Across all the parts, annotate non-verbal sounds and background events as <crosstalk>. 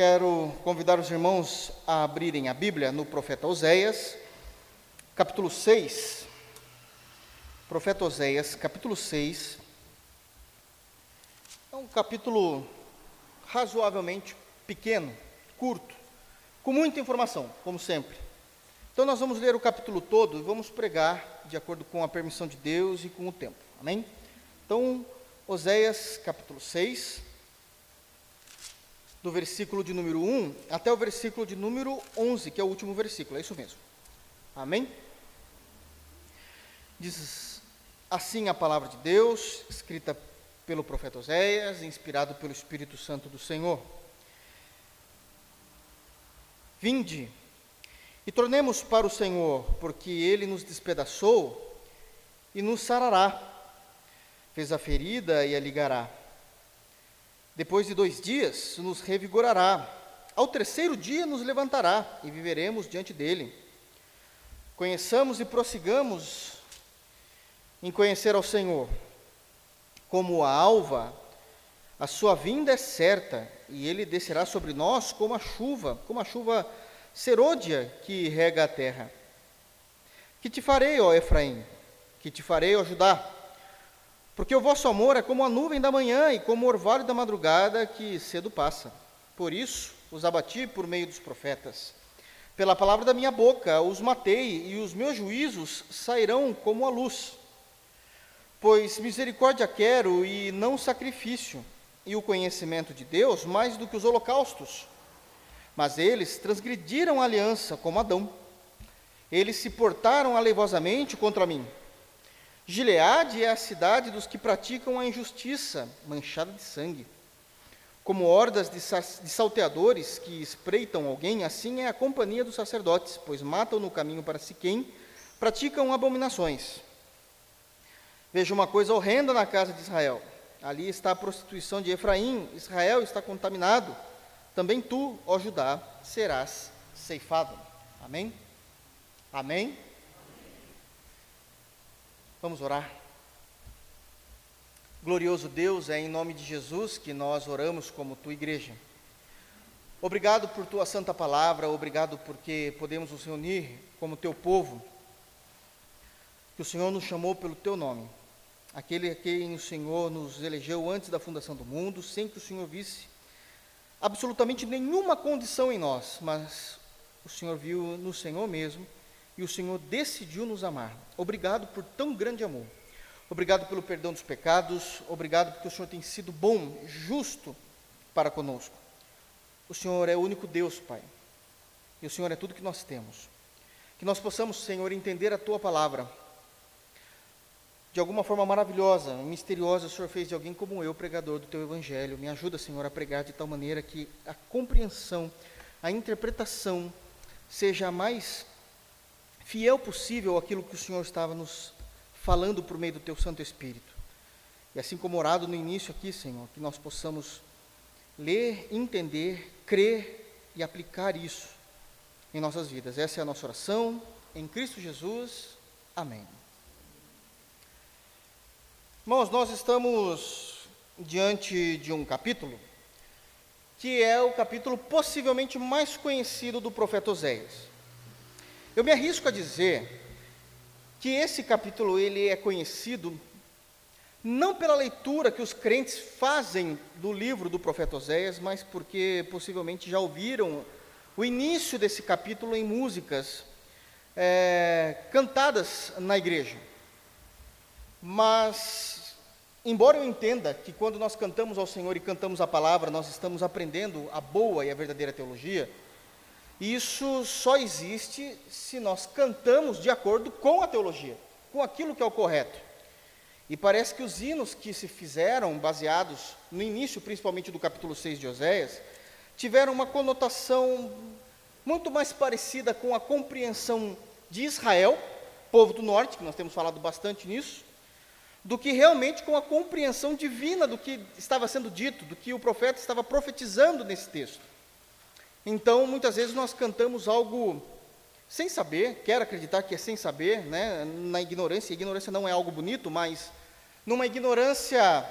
quero convidar os irmãos a abrirem a Bíblia no profeta Oséias, capítulo 6. Profeta Oséias, capítulo 6. É um capítulo razoavelmente pequeno, curto, com muita informação, como sempre. Então nós vamos ler o capítulo todo e vamos pregar de acordo com a permissão de Deus e com o tempo. Amém? Então, Oséias, capítulo 6 do versículo de número 1 até o versículo de número 11, que é o último versículo, é isso mesmo. Amém? Diz assim a palavra de Deus, escrita pelo profeta Oséias, inspirado pelo Espírito Santo do Senhor. Vinde e tornemos para o Senhor, porque ele nos despedaçou e nos sarará, fez a ferida e a ligará depois de dois dias, nos revigorará. Ao terceiro dia, nos levantará e viveremos diante dele. Conheçamos e prossigamos em conhecer ao Senhor. Como a alva, a sua vinda é certa e ele descerá sobre nós como a chuva, como a chuva serôdia que rega a terra. Que te farei, ó Efraim? Que te farei, ó Judá? Porque o vosso amor é como a nuvem da manhã e como o orvalho da madrugada que cedo passa. Por isso os abati por meio dos profetas. Pela palavra da minha boca os matei, e os meus juízos sairão como a luz. Pois misericórdia quero e não sacrifício, e o conhecimento de Deus mais do que os holocaustos. Mas eles transgrediram a aliança como Adão. Eles se portaram alevosamente contra mim Gileade é a cidade dos que praticam a injustiça, manchada de sangue. Como hordas de, de salteadores que espreitam alguém, assim é a companhia dos sacerdotes, pois matam no caminho para Siquém, praticam abominações. Veja uma coisa horrenda na casa de Israel. Ali está a prostituição de Efraim, Israel está contaminado. Também tu, ó Judá, serás ceifado. Amém? Amém? Vamos orar. Glorioso Deus, é em nome de Jesus que nós oramos como tua igreja. Obrigado por tua santa palavra, obrigado porque podemos nos reunir como teu povo, que o Senhor nos chamou pelo teu nome, aquele a quem o Senhor nos elegeu antes da fundação do mundo, sem que o Senhor visse absolutamente nenhuma condição em nós, mas o Senhor viu no Senhor mesmo e o Senhor decidiu nos amar. Obrigado por tão grande amor. Obrigado pelo perdão dos pecados. Obrigado porque o Senhor tem sido bom, justo para conosco. O Senhor é o único Deus, Pai. E o Senhor é tudo que nós temos. Que nós possamos, Senhor, entender a tua palavra. De alguma forma maravilhosa, misteriosa, o Senhor fez de alguém como eu, pregador do teu evangelho. Me ajuda, Senhor, a pregar de tal maneira que a compreensão, a interpretação seja mais fiel possível aquilo que o Senhor estava nos falando por meio do teu Santo Espírito. E assim como orado no início aqui, Senhor, que nós possamos ler, entender, crer e aplicar isso em nossas vidas. Essa é a nossa oração, em Cristo Jesus. Amém. Irmãos, nós estamos diante de um capítulo que é o capítulo possivelmente mais conhecido do profeta Oséias. Eu me arrisco a dizer que esse capítulo ele é conhecido não pela leitura que os crentes fazem do livro do profeta Oséias, mas porque possivelmente já ouviram o início desse capítulo em músicas é, cantadas na igreja. Mas, embora eu entenda que quando nós cantamos ao Senhor e cantamos a palavra, nós estamos aprendendo a boa e a verdadeira teologia, isso só existe se nós cantamos de acordo com a teologia, com aquilo que é o correto. E parece que os hinos que se fizeram, baseados no início, principalmente do capítulo 6 de Oséias, tiveram uma conotação muito mais parecida com a compreensão de Israel, povo do norte, que nós temos falado bastante nisso, do que realmente com a compreensão divina do que estava sendo dito, do que o profeta estava profetizando nesse texto. Então, muitas vezes nós cantamos algo sem saber, quero acreditar que é sem saber, né, na ignorância. A ignorância não é algo bonito, mas numa ignorância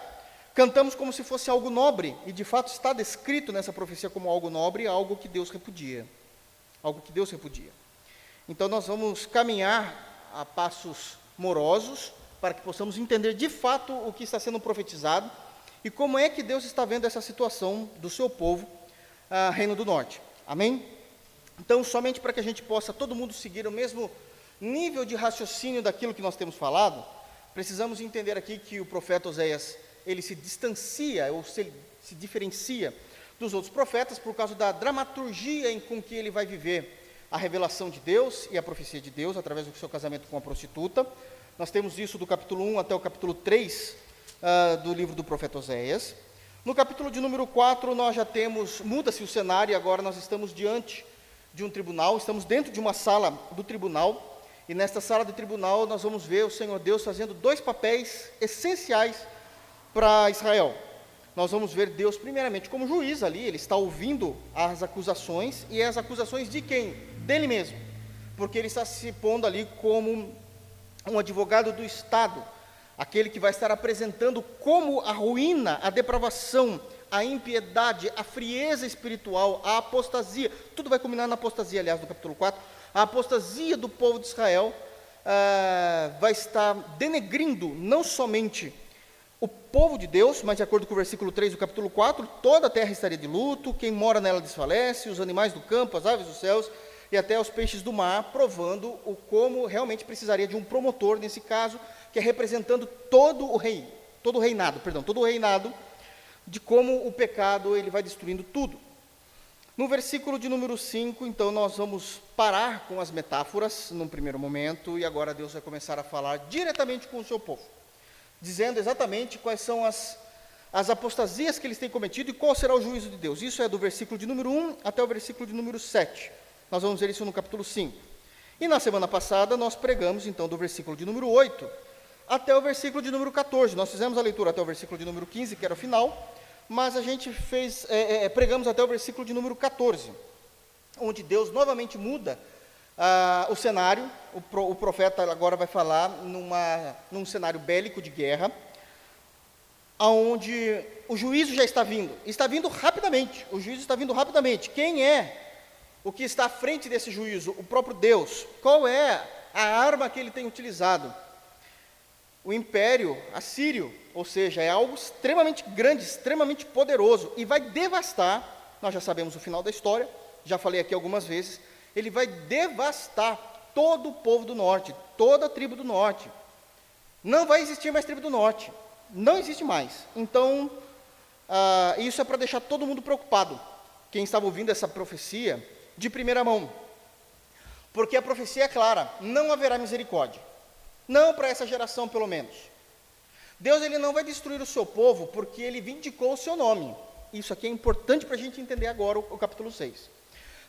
cantamos como se fosse algo nobre, e de fato está descrito nessa profecia como algo nobre, algo que Deus repudia. Algo que Deus repudia. Então nós vamos caminhar a passos morosos para que possamos entender de fato o que está sendo profetizado e como é que Deus está vendo essa situação do seu povo, ah, Reino do Norte. Amém? Então, somente para que a gente possa todo mundo seguir o mesmo nível de raciocínio daquilo que nós temos falado, precisamos entender aqui que o profeta Oséias, ele se distancia ou se, se diferencia dos outros profetas por causa da dramaturgia em com que ele vai viver a revelação de Deus e a profecia de Deus através do seu casamento com a prostituta. Nós temos isso do capítulo 1 até o capítulo 3 uh, ah, do livro do profeta Oséias. No capítulo de número 4, nós já temos, muda-se o cenário, e agora nós estamos diante de um tribunal, estamos dentro de uma sala do tribunal, e nesta sala do tribunal nós vamos ver o Senhor Deus fazendo dois papéis essenciais para Israel. Nós vamos ver Deus, primeiramente, como juiz ali, ele está ouvindo as acusações, e as acusações de quem? Dele mesmo, porque ele está se pondo ali como um advogado do Estado, aquele que vai estar apresentando como a ruína, a depravação, a impiedade, a frieza espiritual, a apostasia, tudo vai culminar na apostasia, aliás, do capítulo 4, a apostasia do povo de Israel ah, vai estar denegrindo não somente o povo de Deus, mas de acordo com o versículo 3 do capítulo 4, toda a terra estaria de luto, quem mora nela desfalece, os animais do campo, as aves dos céus e até os peixes do mar, provando o como realmente precisaria de um promotor nesse caso, que é representando todo o rei, todo o reinado, perdão, todo o reinado de como o pecado ele vai destruindo tudo. No versículo de número 5, então nós vamos parar com as metáforas num primeiro momento e agora Deus vai começar a falar diretamente com o seu povo, dizendo exatamente quais são as as apostasias que eles têm cometido e qual será o juízo de Deus. Isso é do versículo de número 1 até o versículo de número 7. Nós vamos ver isso no capítulo 5. E na semana passada nós pregamos então do versículo de número 8 até o versículo de número 14. Nós fizemos a leitura até o versículo de número 15, que era o final, mas a gente fez, é, é, pregamos até o versículo de número 14, onde Deus novamente muda ah, o cenário. O, pro, o, profeta agora vai falar numa, num cenário bélico de guerra, onde o juízo já está vindo. Está vindo rapidamente. O juízo está vindo rapidamente. Quem é o que está à frente desse juízo? O próprio Deus. Qual é a arma que ele tem utilizado? O império assírio, ou seja, é algo extremamente grande, extremamente poderoso e vai devastar. Nós já sabemos o final da história, já falei aqui algumas vezes. Ele vai devastar todo o povo do norte, toda a tribo do norte. Não vai existir mais tribo do norte, não existe mais. Então, ah, isso é para deixar todo mundo preocupado. Quem estava ouvindo essa profecia de primeira mão. Porque a profecia é clara: não haverá misericórdia. Não para essa geração, pelo menos. Deus ele não vai destruir o seu povo porque ele vindicou o seu nome. Isso aqui é importante para a gente entender agora o, o, capítulo 6.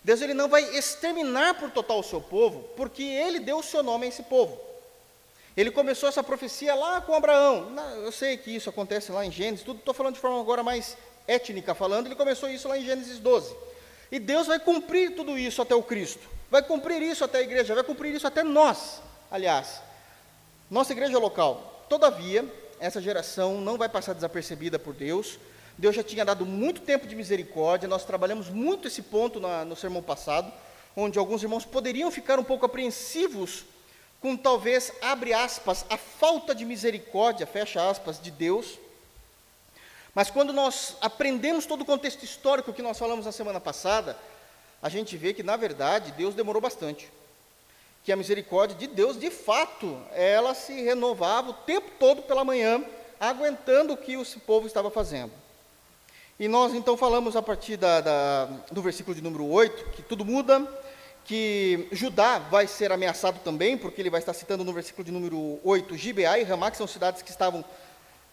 Deus ele não vai exterminar por total o seu povo porque ele deu o seu nome a esse povo. Ele começou essa profecia lá com Abraão. Eu sei que isso acontece lá em Gênesis, tudo estou falando de forma agora mais étnica falando, ele começou isso lá em Gênesis 12. E Deus vai cumprir tudo isso até o Cristo, vai cumprir isso até a igreja, vai cumprir isso até nós, aliás, nossa igreja local. Todavia, essa geração não vai passar desapercebida por Deus. Deus já tinha dado muito tempo de misericórdia, nós trabalhamos muito esse ponto na, no sermão passado, onde alguns irmãos poderiam ficar um pouco apreensivos com talvez, abre aspas, a falta de misericórdia, fecha aspas, de Deus mas quando nós aprendemos todo o contexto histórico que nós falamos na semana passada, a gente vê que, na verdade, Deus demorou bastante. Que a misericórdia de Deus, de fato, ela se renovava o tempo todo pela manhã, aguentando o que o povo estava fazendo. E nós então falamos a partir da, da, do versículo de número 8, que tudo muda, que Judá vai ser ameaçado também, porque ele vai estar citando no versículo de número 8, Gibeá e Ramá, que são cidades que estavam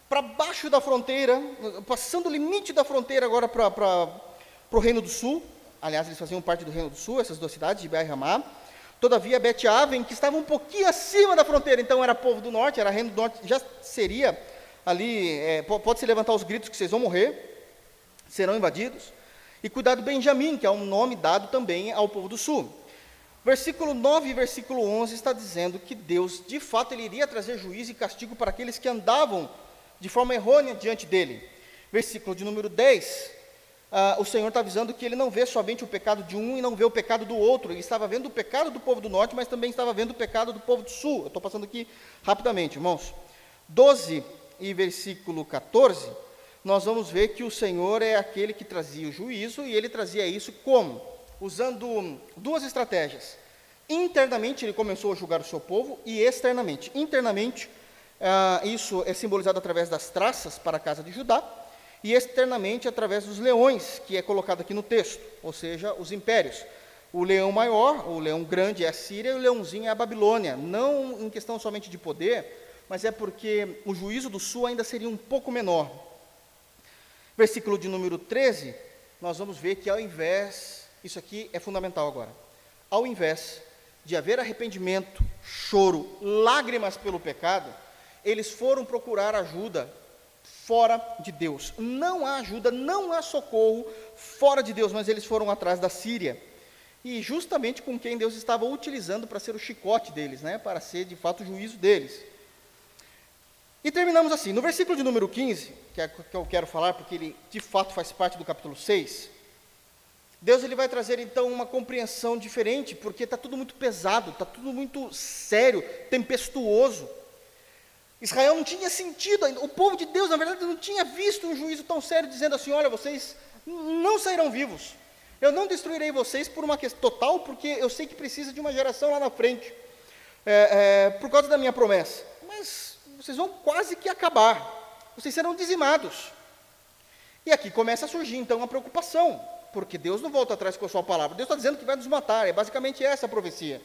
para baixo da fronteira, passando o limite da fronteira agora para o Reino do Sul. Aliás, eles faziam parte do Reino do Sul, essas duas cidades, de e Ramá. Todavia, Bet-Aven, que estava um pouquinho acima da fronteira, então era povo do norte, era Reino do Norte, já seria ali, é, pode se levantar os gritos que vocês vão morrer, serão invadidos. E cuidado Benjamim, que é um nome dado também ao povo do sul. Versículo 9 e versículo 11 está dizendo que Deus, de fato, ele iria trazer juízo e castigo para aqueles que andavam de forma errônea diante dele. Versículo de número 10, ah, o Senhor está avisando que ele não vê somente o pecado de um e não vê o pecado do outro. Ele estava vendo o pecado do povo do norte, mas também estava vendo o pecado do povo do sul. Eu estou passando aqui rapidamente, irmãos. 12 e versículo 14, nós vamos ver que o Senhor é aquele que trazia o juízo e ele trazia isso como? Usando duas estratégias. Internamente, ele começou a julgar o seu povo e externamente. Internamente, ah, isso é simbolizado através das traças para a casa de Judá e externamente através dos leões, que é colocado aqui no texto, ou seja, os impérios. O leão maior, o leão grande é a Síria e o leãozinho é a Babilônia. Não em questão somente de poder, mas é porque o juízo do sul ainda seria um pouco menor. Versículo de número 13, nós vamos ver que ao invés, isso aqui é fundamental agora, ao invés de haver arrependimento, choro, lágrimas pelo pecado, eles foram procurar ajuda fora de Deus. Não há ajuda, não há socorro fora de Deus, mas eles foram atrás da Síria. E justamente com quem Deus estava utilizando para ser o chicote deles, né, para ser de fato o juízo deles. E terminamos assim, no versículo de número 15, que é que eu quero falar, porque ele de fato faz parte do capítulo 6, Deus ele vai trazer então uma compreensão diferente, porque está tudo muito pesado, está tudo muito sério, tempestuoso. Israel não tinha sentido, o povo de Deus, na verdade, não tinha visto um juízo tão sério, dizendo assim: olha, vocês não sairão vivos, eu não destruirei vocês por uma questão total, porque eu sei que precisa de uma geração lá na frente, é, é, por causa da minha promessa. Mas vocês vão quase que acabar, vocês serão dizimados. E aqui começa a surgir então a preocupação porque Deus não volta atrás com a sua palavra. Deus está dizendo que vai nos matar, é basicamente essa a profecia.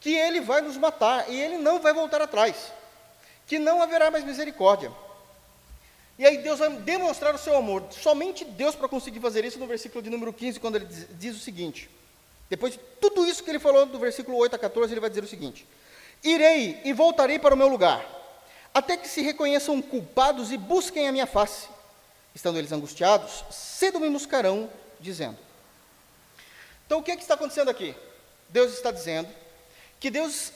Que Ele vai nos matar e Ele não vai voltar atrás. Que não haverá mais misericórdia. E aí Deus vai demonstrar o seu amor. Somente Deus para conseguir fazer isso no versículo de número 15, quando ele diz, diz, o seguinte. Depois de tudo isso que ele falou do versículo 8 a 14, ele vai dizer o seguinte: Irei e voltarei para o meu lugar, até que se reconheçam culpados e busquem a minha face. Estando eles angustiados, cedo me buscarão dizendo. Então, o que, é que está acontecendo aqui? Deus está dizendo que Deus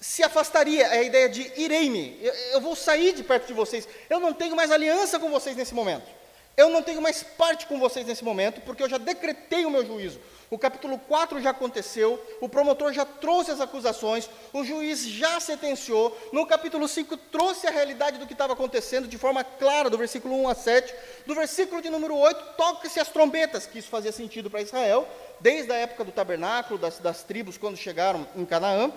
se afastaria, é a ideia de irei-me, eu, eu vou sair de perto de vocês, eu não tenho mais aliança com vocês nesse momento. Eu não tenho mais parte com vocês nesse momento, porque eu já decretei o meu juízo. O capítulo 4 já aconteceu, o promotor já trouxe as acusações, o juiz já sentenciou. No capítulo 5 trouxe a realidade do que estava acontecendo de forma clara, do versículo 1 a 7. Do versículo de número 8, toca-se as trombetas, que isso fazia sentido para Israel, desde a época do tabernáculo, das, das tribos, quando chegaram em Canaã.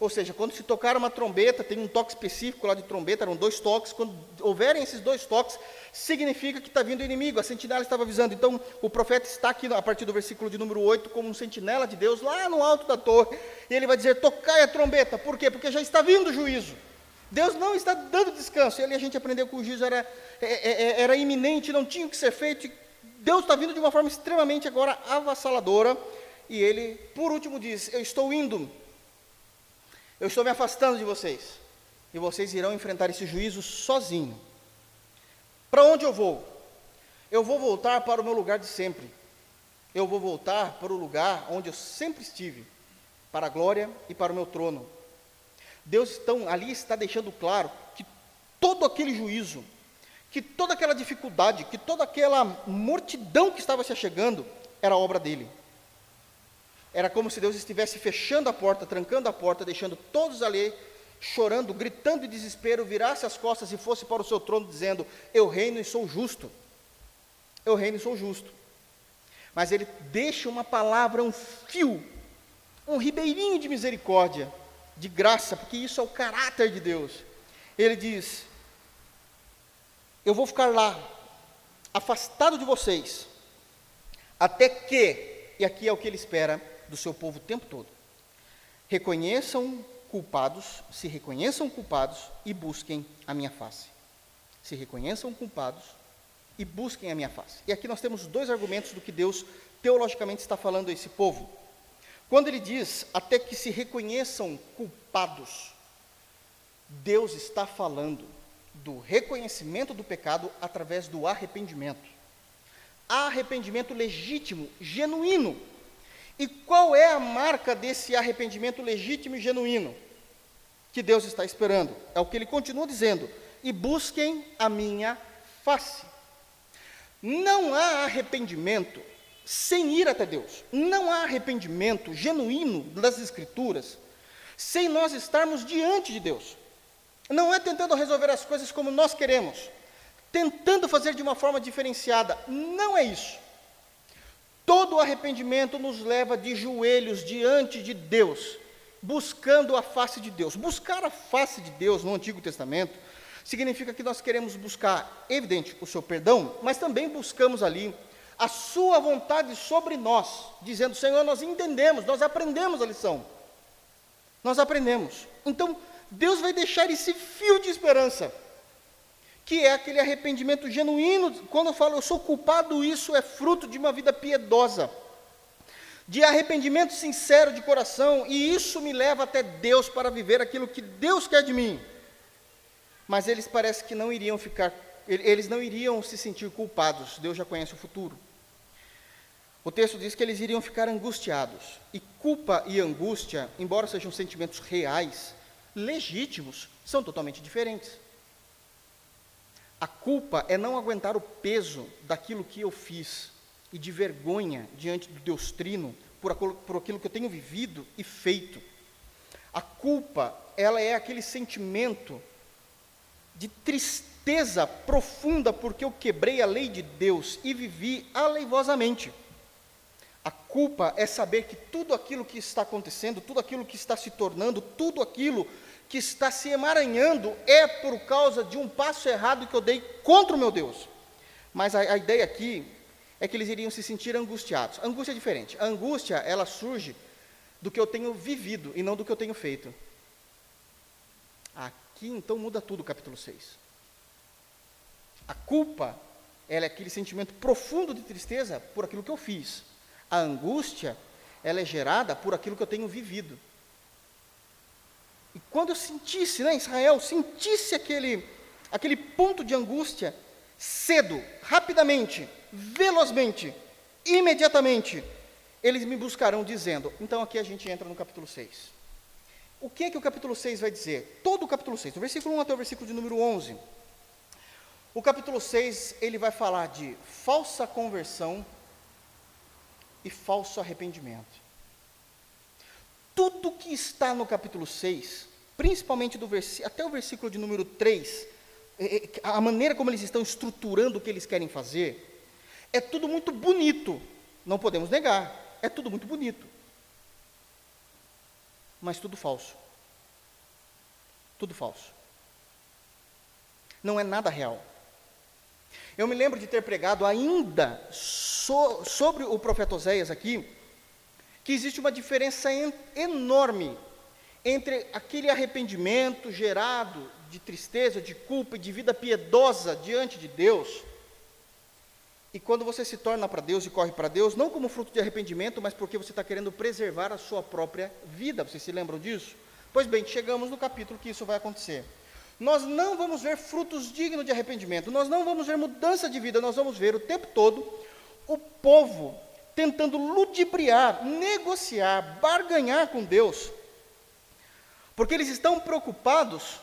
Ou seja, quando se tocar uma trombeta, tem um toque específico lá de trombeta, eram dois toques. Quando houverem esses dois toques, significa que está vindo o inimigo. A sentinela estava avisando. Então, o profeta está aqui, a partir do versículo de número 8, como um sentinela de Deus, lá no alto da torre. E ele vai dizer: Tocai a trombeta. Por quê? Porque já está vindo o juízo. Deus não está dando descanso. E ali a gente aprendeu que o juízo era, é, é, é, era iminente, não tinha o que ser feito. Deus está vindo de uma forma extremamente agora avassaladora. E ele, por último, diz: Eu estou indo eu estou me afastando de vocês. E vocês irão enfrentar esse juízo sozinho. Para onde eu vou? Eu vou voltar para o meu lugar de sempre. Eu vou voltar para o lugar onde eu sempre estive, para a glória e para o meu trono. Deus então ali está deixando claro que todo aquele juízo, que toda aquela dificuldade, que toda aquela mortidão que estava se chegando era obra dele. Era como se Deus estivesse fechando a porta, trancando a porta, deixando todos ali chorando, gritando de desespero, virasse as costas e fosse para o seu trono dizendo: Eu reino e sou justo. Eu reino e sou justo. Mas ele deixa uma palavra, um fio, um ribeirinho de misericórdia, de graça, porque isso é o caráter de Deus. Ele diz: Eu vou ficar lá, afastado de vocês, até que, e aqui é o que ele espera, do seu povo o tempo todo. Reconheçam culpados, se reconheçam culpados e busquem a minha face. Se reconheçam culpados e busquem a minha face. E aqui nós temos dois argumentos do que Deus teologicamente está falando a esse povo. Quando ele diz até que se reconheçam culpados, Deus está falando do reconhecimento do pecado através do arrependimento. Arrependimento legítimo, genuíno, e qual é a marca desse arrependimento legítimo e genuíno que Deus está esperando? É o que ele continua dizendo: e busquem a minha face. Não há arrependimento sem ir até Deus. Não há arrependimento genuíno das Escrituras sem nós estarmos diante de Deus. Não é tentando resolver as coisas como nós queremos, tentando fazer de uma forma diferenciada. Não é isso. Todo arrependimento nos leva de joelhos diante de Deus, buscando a face de Deus. Buscar a face de Deus no Antigo Testamento significa que nós queremos buscar, evidente, o seu perdão, mas também buscamos ali a sua vontade sobre nós, dizendo: Senhor, nós entendemos, nós aprendemos a lição. Nós aprendemos. Então, Deus vai deixar esse fio de esperança, que é aquele arrependimento genuíno. Quando eu falo eu sou culpado, isso é fruto de uma vida piedosa de arrependimento sincero de coração, e isso me leva até Deus para viver aquilo que Deus quer de mim. Mas eles parece que não iriam ficar, eles não iriam se sentir culpados, Deus já conhece o futuro. O texto diz que eles iriam ficar angustiados. E culpa e angústia, embora sejam sentimentos reais, legítimos, são totalmente diferentes. A culpa é não aguentar o peso daquilo que eu fiz, e de vergonha diante do Deus Trino por, por aquilo que eu tenho vivido e feito. A culpa, ela é aquele sentimento de tristeza profunda porque eu quebrei a lei de Deus e vivi aleivosamente. A culpa é saber que tudo aquilo que está acontecendo, tudo aquilo que está se tornando, tudo aquilo que está se emaranhando é por causa de um passo errado que eu dei contra o meu Deus. Mas a, a ideia aqui é que eles iriam se sentir angustiados. Angústia é diferente. A angústia, ela surge do que eu tenho vivido e não do que eu tenho feito. Aqui então muda tudo o capítulo 6. A culpa, ela é aquele sentimento profundo de tristeza por aquilo que eu fiz. A angústia, ela é gerada por aquilo que eu tenho vivido. E quando eu sentisse, né, Israel, sentisse aquele, aquele ponto de angústia, cedo, rapidamente, velozmente, imediatamente, eles me buscarão dizendo. Então aqui a gente entra no capítulo 6. O que é que o capítulo 6 vai dizer? Todo o capítulo 6, do versículo 1 até o versículo de número 11. O capítulo 6, ele vai falar de falsa conversão e falso arrependimento. Tudo que está no capítulo 6, principalmente do até o versículo de número 3, é, é, a maneira como eles estão estruturando o que eles querem fazer, é tudo muito bonito, não podemos negar, é tudo muito bonito. Mas tudo falso. Tudo falso. Não é nada real. Eu me lembro de ter pregado ainda so, sobre o profeta Oséias aqui, que existe uma diferença en, enorme entre aquele arrependimento gerado de tristeza, de culpa e de vida piedosa diante de Deus e quando você se torna para Deus e corre para Deus, não como fruto de arrependimento, mas porque você está querendo preservar a sua própria vida. Vocês se lembram disso? Pois bem, chegamos no capítulo que isso vai acontecer. Nós não vamos ver frutos dignos de arrependimento, nós não vamos ver mudança de vida, nós vamos ver o tempo todo o povo tentando ludibriar, negociar, barganhar com Deus, porque eles estão preocupados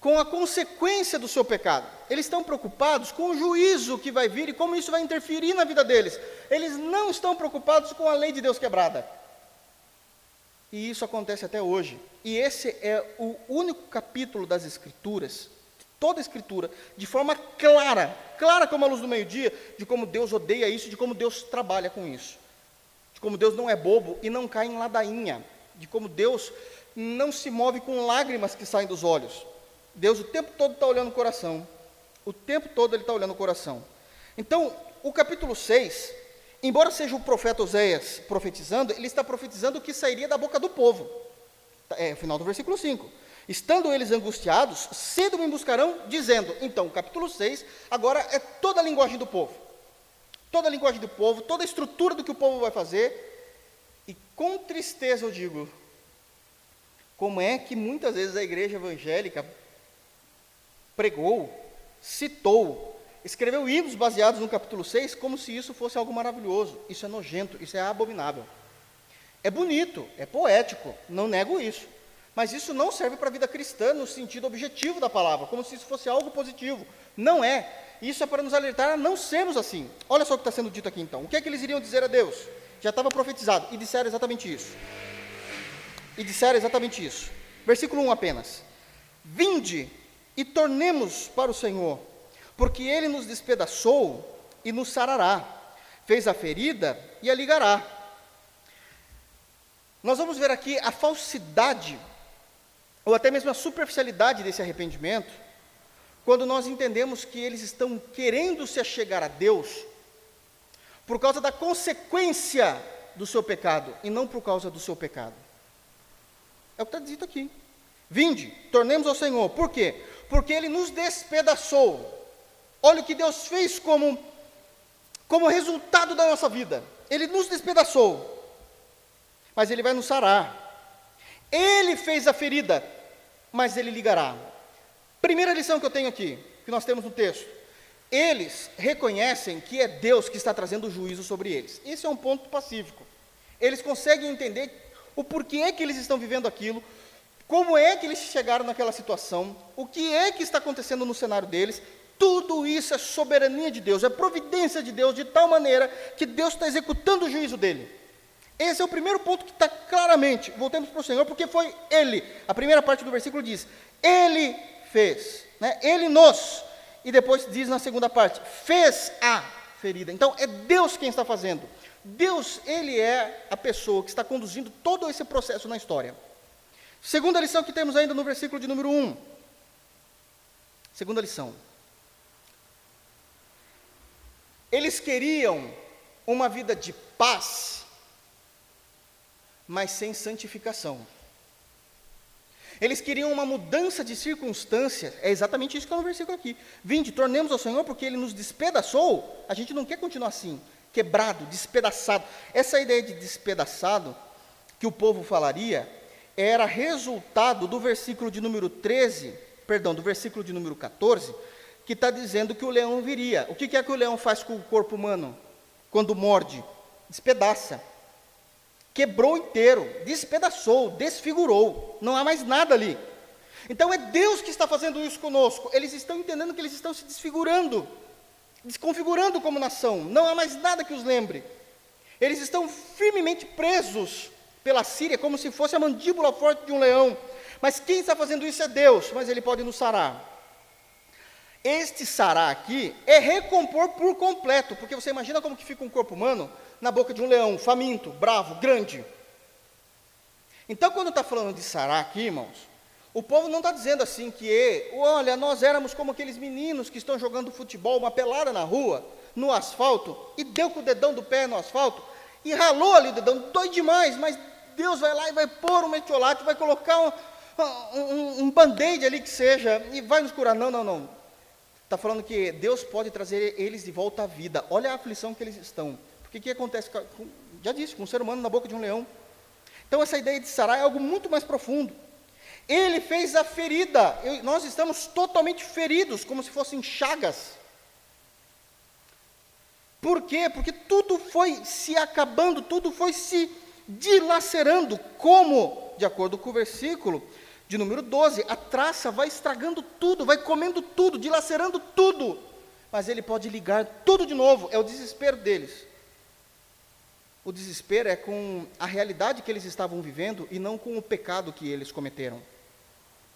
com a consequência do seu pecado. Eles estão preocupados com o juízo que vai vir e como isso vai interferir na vida deles. Eles não estão preocupados com a lei de Deus quebrada. E isso acontece até hoje. E esse é o único capítulo das Escrituras, toda a Escritura, de forma clara, clara como a luz do meio-dia, de como Deus odeia isso, de como Deus trabalha com isso. De como Deus não é bobo e não cai em ladainha. De como Deus não se move com lágrimas que saem dos olhos Deus o tempo todo está olhando o coração. O tempo todo ele está olhando o coração. Então, o capítulo 6, embora seja o profeta Oséias profetizando, ele está profetizando o que sairia da boca do povo. É o final do versículo 5. Estando eles angustiados, cedo me buscarão, dizendo. Então, capítulo 6, agora é toda a linguagem do povo. Toda a linguagem do povo, toda a estrutura do que o povo vai fazer. E com tristeza eu digo, como é que muitas vezes a igreja evangélica pregou, citou, escreveu hinos baseados no capítulo 6 como se isso fosse algo maravilhoso. Isso é nojento, isso é abominável. É bonito, é poético, não nego isso. Mas isso não serve para a vida cristã no sentido objetivo da palavra, como se isso fosse algo positivo. Não é. Isso é para nos alertar a não sermos assim. Olha só o que está sendo dito aqui então. O que é que eles iriam dizer a Deus? Já estava profetizado. E disseram exatamente isso. E disseram exatamente isso. Versículo 1 apenas. Vinde e tornemos para o Senhor, porque ele nos despedaçou e nos sarará, fez a ferida e a ligará. Nós vamos ver aqui a falsidade, ou até mesmo a superficialidade desse arrependimento, quando nós entendemos que eles estão querendo se achegar a Deus por causa da consequência do seu pecado e não por causa do seu pecado. É o que está dito aqui. Vinde, tornemos ao Senhor. Por quê? Porque Ele nos despedaçou. Olha o que Deus fez como, como resultado da nossa vida. Ele nos despedaçou. Mas Ele vai nos sarar. Ele fez a ferida, mas Ele ligará. Primeira lição que eu tenho aqui, que nós temos no texto. Eles reconhecem que é Deus que está trazendo o juízo sobre eles. Esse é um ponto pacífico. Eles conseguem entender o porquê que eles estão vivendo aquilo, como é que eles chegaram naquela situação, o que é que está acontecendo no cenário deles. Tudo isso é soberania de Deus, é providência de Deus, de tal maneira que Deus está executando o juízo dele. Esse é o primeiro ponto que está claramente. Voltemos para o Senhor, porque foi Ele. A primeira parte do versículo diz: Ele fez, né? Ele nos. E depois diz na segunda parte: fez a ferida. Então é Deus quem está fazendo. Deus, Ele é a pessoa que está conduzindo todo esse processo na história. Segunda lição que temos ainda no versículo de número 1. Segunda lição. Eles queriam uma vida de paz, mas sem santificação. Eles queriam uma mudança de circunstâncias, é exatamente isso que está no versículo aqui. Vinde, tornemos ao Senhor, porque Ele nos despedaçou. A gente não quer continuar assim quebrado, despedaçado. Essa ideia de despedaçado que o povo falaria era resultado do versículo de número 13, perdão, do versículo de número 14, que está dizendo que o leão viria. O que é que o leão faz com o corpo humano quando morde? Despedaça. Quebrou inteiro, despedaçou, desfigurou. Não há mais nada ali. Então é Deus que está fazendo isso conosco. Eles estão entendendo que eles estão se desfigurando desconfigurando como nação, não há mais nada que os lembre. Eles estão firmemente presos pela Síria, como se fosse a mandíbula forte de um leão. Mas quem está fazendo isso é Deus, mas Ele pode nos sarar. Este sarar aqui é recompor por completo, porque você imagina como que fica um corpo humano na boca de um leão, faminto, bravo, grande. Então, quando está falando de sarar aqui, irmãos, o povo não está dizendo assim que, olha, nós éramos como aqueles meninos que estão jogando futebol, uma pelada na rua, no asfalto, e deu com o dedão do pé no asfalto, e ralou ali o dedão, dói demais, mas Deus vai lá e vai pôr um metiolate, vai colocar um, um, um band-aid ali que seja, e vai nos curar. Não, não, não. Está falando que Deus pode trazer eles de volta à vida. Olha a aflição que eles estão. O que acontece, com, já disse, com um ser humano na boca de um leão. Então essa ideia de sarar é algo muito mais profundo. Ele fez a ferida. Eu, nós estamos totalmente feridos, como se fossem chagas. Por quê? Porque tudo foi se acabando, tudo foi se dilacerando, como, de acordo com o versículo de número 12, a traça vai estragando tudo, vai comendo tudo, dilacerando tudo. Mas ele pode ligar tudo de novo, é o desespero deles. O desespero é com a realidade que eles estavam vivendo e não com o pecado que eles cometeram.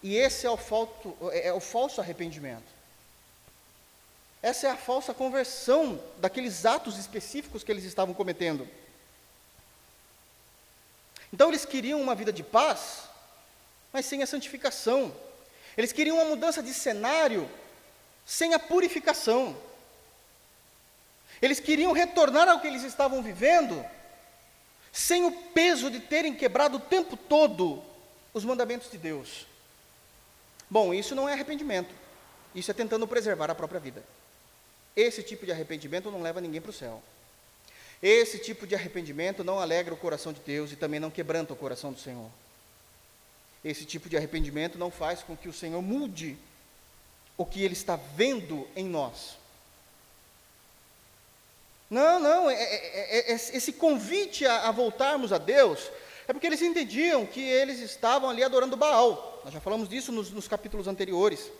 E esse é o, falto, é, é o falso arrependimento. Essa é a falsa conversão daqueles atos específicos que eles estavam cometendo. Então eles queriam uma vida de paz, mas sem a santificação. Eles queriam uma mudança de cenário sem a purificação. Eles queriam retornar ao que eles estavam vivendo, sem o peso de terem quebrado o tempo todo os mandamentos de Deus. Bom, isso não é arrependimento. Isso é tentando preservar a própria vida. Esse tipo de arrependimento não leva ninguém para o céu. Esse tipo de arrependimento não alegra o coração de Deus e também não quebranta o coração do Senhor. Esse tipo de arrependimento não faz com que o Senhor mude o que Ele está vendo em nós. Não, não, é, é, é, é esse convite a, a voltarmos a Deus É porque eles entendiam que eles estavam ali adorando Baal. Nós já falamos disso nos, nos capítulos anteriores.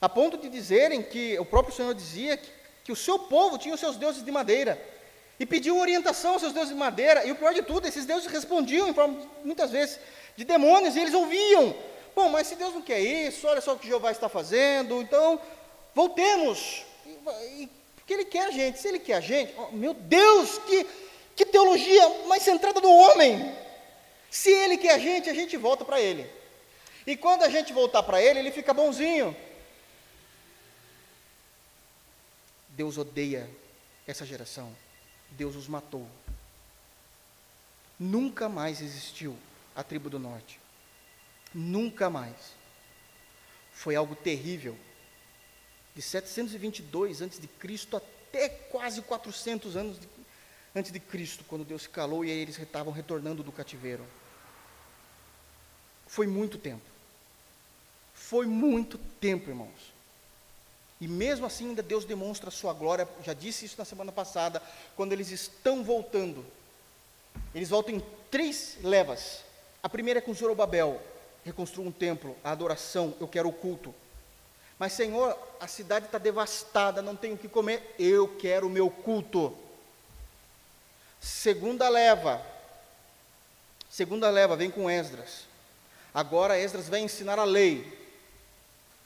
A ponto de dizerem que o próprio Senhor dizia que, que o seu povo tinha os seus deuses de madeira. E pediu orientação aos seus deuses de madeira. E o pior de tudo, esses deuses respondiam em forma, muitas vezes, de demônios, e eles ouviam. Bom, mas se Deus não quer isso, olha só o que Jeová está fazendo, então voltemos. E, e, porque Ele quer a gente. Se Ele quer a gente, oh, meu Deus, que, que teologia mais centrada no homem. Se Ele quer a gente, a gente volta para Ele. E quando a gente voltar para Ele, Ele fica bonzinho. Deus odeia essa geração. Deus os matou. Nunca mais existiu a tribo do norte. Nunca mais. Foi algo terrível. De 722 antes de Cristo até quase 400 anos de, antes de Cristo, quando Deus se calou e eles estavam retornando do cativeiro. Foi muito tempo. Foi muito tempo, irmãos. E mesmo assim, ainda Deus demonstra a sua glória. Já disse isso na semana passada, quando eles estão voltando. Eles voltam em três levas. A primeira é com Zorobabel, reconstrua um templo, a adoração, eu quero o culto. Mas, Senhor, a cidade está devastada, não tenho o que comer, eu quero o meu culto. Segunda leva, segunda leva, vem com Esdras. Agora Esdras vai ensinar a lei.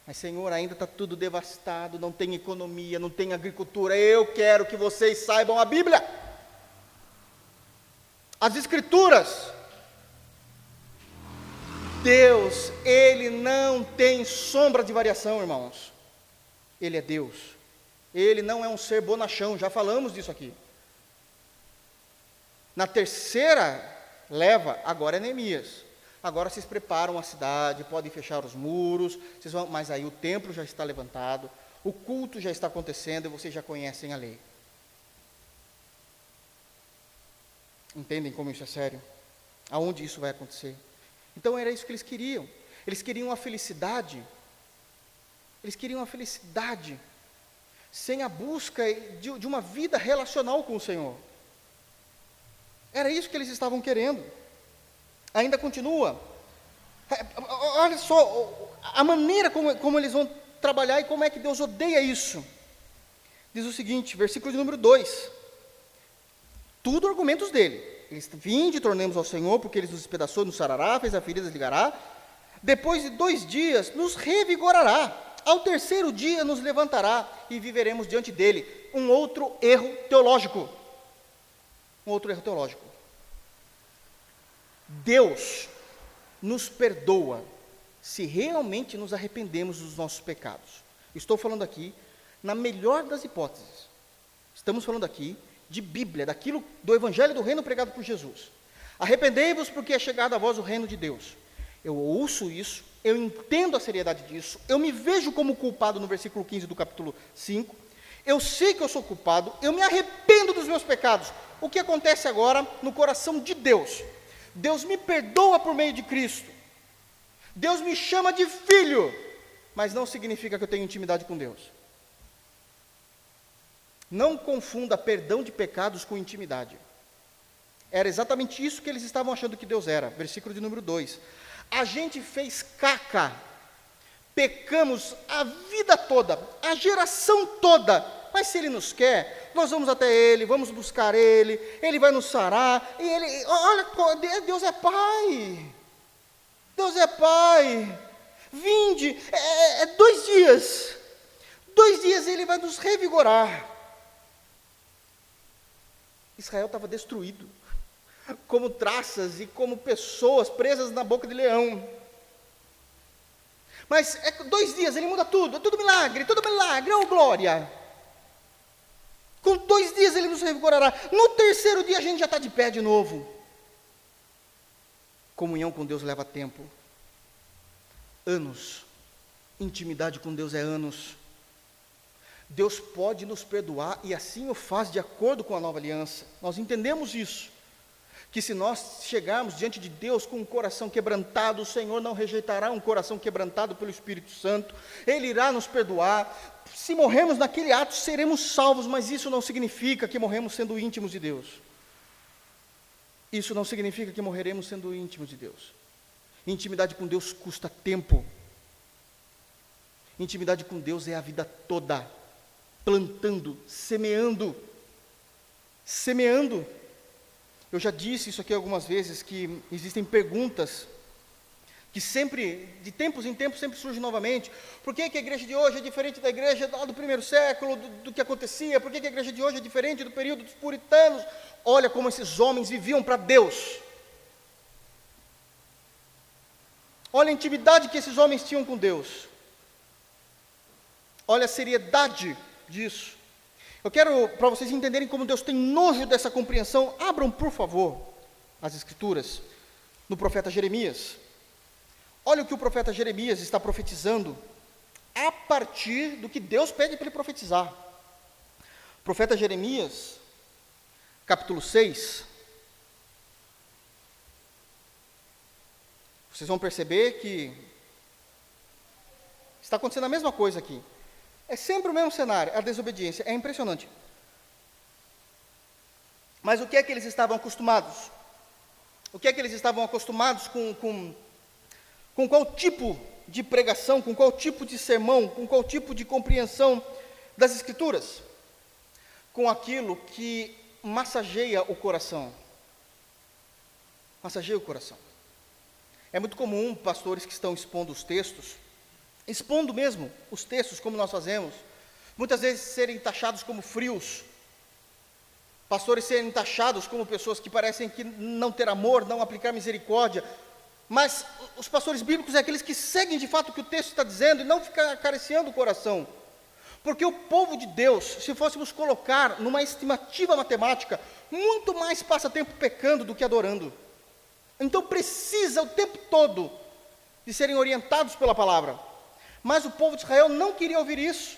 Mas, Senhor, ainda está tudo devastado, não tem economia, não tem agricultura. Eu quero que vocês saibam a Bíblia, as Escrituras. Deus, Ele não tem sombra de variação, irmãos. Ele é Deus. Ele não é um ser bonachão, já falamos disso aqui. Na terceira leva, agora é Neemias. Agora vocês preparam a cidade, podem fechar os muros, vão, mas aí o templo já está levantado, o culto já está acontecendo e vocês já conhecem a lei. Entendem como isso é sério? Aonde isso vai acontecer? Então era isso que eles queriam. Eles queriam a felicidade. Eles queriam a felicidade sem a busca de, de uma vida relacional com o Senhor. Era isso que eles estavam querendo. Ainda continua. É, olha só a maneira como, como eles vão trabalhar e como é que Deus odeia isso. Diz o seguinte, versículo de número 2. Tudo argumentos dele. Eles, vinde, tornemos ao Senhor, porque ele nos despedaçou, nos sarará, fez a ferida, ligará. Depois de dois dias, nos revigorará. Ao terceiro dia, nos levantará e viveremos diante dele. Um outro erro teológico. Um outro erro teológico. Deus nos perdoa se realmente nos arrependemos dos nossos pecados. Estou falando aqui na melhor das hipóteses. Estamos falando aqui de Bíblia, daquilo do Evangelho do Reino pregado por Jesus. Arrependei-vos porque é chegado a vós o reino de Deus. Eu ouço isso, eu entendo a seriedade disso, eu me vejo como culpado no versículo 15 do capítulo 5. Eu sei que eu sou culpado, eu me arrependo dos meus pecados. O que acontece agora no coração de Deus? Deus me perdoa por meio de Cristo. Deus me chama de filho, mas não significa que eu tenho intimidade com Deus. Não confunda perdão de pecados com intimidade. Era exatamente isso que eles estavam achando que Deus era. Versículo de número 2. A gente fez caca, pecamos a vida toda, a geração toda, mas se Ele nos quer, nós vamos até Ele, vamos buscar Ele, Ele vai nos sarar, e Ele, olha, Deus é Pai, Deus é Pai, vinde, é, é, é dois dias, dois dias Ele vai nos revigorar. Israel estava destruído, como traças e como pessoas presas na boca de leão. Mas é dois dias, ele muda tudo, é tudo milagre, tudo milagre, oh glória. Com dois dias ele nos revigorará. No terceiro dia a gente já está de pé de novo. Comunhão com Deus leva tempo. Anos. Intimidade com Deus é anos. Deus pode nos perdoar e assim o faz de acordo com a nova aliança. Nós entendemos isso. Que se nós chegarmos diante de Deus com um coração quebrantado, o Senhor não rejeitará um coração quebrantado pelo Espírito Santo, Ele irá nos perdoar, se morremos naquele ato, seremos salvos, mas isso não significa que morremos sendo íntimos de Deus. Isso não significa que morreremos sendo íntimos de Deus. Intimidade com Deus custa tempo. Intimidade com Deus é a vida toda, plantando, semeando, semeando. Eu já disse isso aqui algumas vezes que existem perguntas que sempre, de tempos em tempos, sempre surge novamente. Por que, que a igreja de hoje é diferente da igreja do primeiro século, do, do que acontecia? Por que, que a igreja de hoje é diferente do período dos puritanos? Olha como esses homens viviam para Deus. Olha a intimidade que esses homens tinham com Deus. Olha a seriedade disso. Eu quero, para vocês entenderem como Deus tem nojo dessa compreensão, abram, por favor, as Escrituras, no profeta Jeremias. Olha o que o profeta Jeremias está profetizando a partir do que Deus pede para ele profetizar. Profeta Jeremias, capítulo 6. Vocês vão perceber que está acontecendo a mesma coisa aqui. É sempre o mesmo cenário, a desobediência. É impressionante. Mas o que é que eles estavam acostumados? O que é que eles estavam acostumados com, com com qual tipo de pregação, com qual tipo de sermão, com qual tipo de compreensão das Escrituras? Com aquilo que massageia o coração. Massageia o coração. É muito comum pastores que estão expondo os textos, expondo mesmo os textos, como nós fazemos, muitas vezes serem taxados como frios, pastores serem taxados como pessoas que parecem que não ter amor, não aplicar misericórdia, mas os pastores bíblicos é aqueles que seguem de fato o que o texto está dizendo e não ficam acariciando o coração. Porque o povo de Deus, se fôssemos colocar numa estimativa matemática, muito mais passa tempo pecando do que adorando. Então precisa o tempo todo de serem orientados pela palavra. Mas o povo de Israel não queria ouvir isso.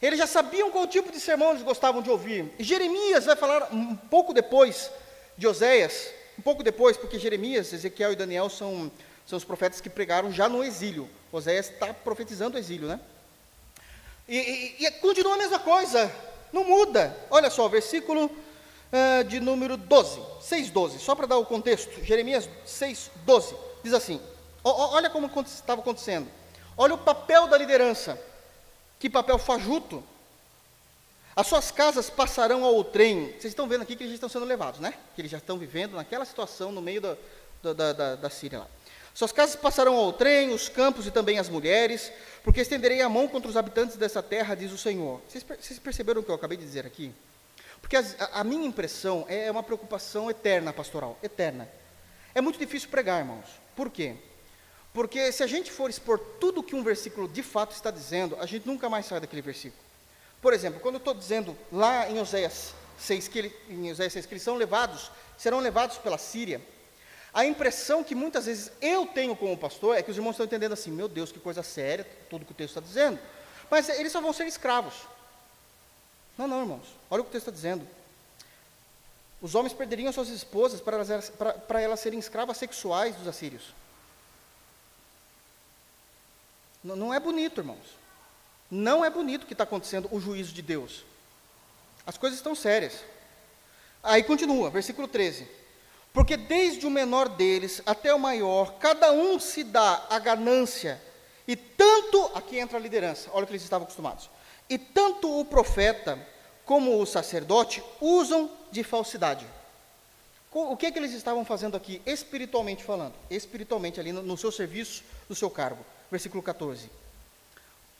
Eles já sabiam qual tipo de sermão eles gostavam de ouvir. E Jeremias vai falar um pouco depois de Oséias, um pouco depois, porque Jeremias, Ezequiel e Daniel são, são os profetas que pregaram já no exílio. Oséias está profetizando o exílio, né? E, e, e, continua a mesma coisa, não muda. Olha só, versículo uh, de número 12, 6, 12, só para dar o contexto. Jeremias 6, 12, diz assim: olha como estava acontecendo. Olha o papel da liderança. Que papel fajuto as suas casas passarão ao trem. Vocês estão vendo aqui que eles estão sendo levados, né? Que eles já estão vivendo naquela situação no meio da, da, da, da Síria lá. Suas casas passarão ao trem, os campos e também as mulheres, porque estenderei a mão contra os habitantes dessa terra, diz o Senhor. Vocês, vocês perceberam o que eu acabei de dizer aqui? Porque a, a minha impressão é uma preocupação eterna, pastoral, eterna. É muito difícil pregar, irmãos. Por quê? Porque se a gente for expor tudo o que um versículo de fato está dizendo, a gente nunca mais sai daquele versículo. Por exemplo, quando eu estou dizendo lá em Oséias 6 que, ele, em Oséias 6 que eles são levados, serão levados pela Síria, a impressão que muitas vezes eu tenho como pastor é que os irmãos estão entendendo assim, meu Deus, que coisa séria, tudo que o texto está dizendo. Mas eles só vão ser escravos. Não, não, irmãos. Olha o que o texto está dizendo. Os homens perderiam suas esposas para elas, para, para elas serem escravas sexuais dos assírios. Não, é bonito, irmãos. Não é bonito o que está acontecendo, o juízo de Deus. As coisas estão sérias. Aí continua, versículo 13. Porque desde o menor deles até o maior, cada um se dá a ganância, e tanto, aqui entra a liderança, olha o que eles estavam acostumados, e tanto o profeta como o sacerdote usam de falsidade. O que é que eles estavam fazendo aqui, espiritualmente falando? Espiritualmente, ali no, no seu serviço, no seu cargo. Versículo 14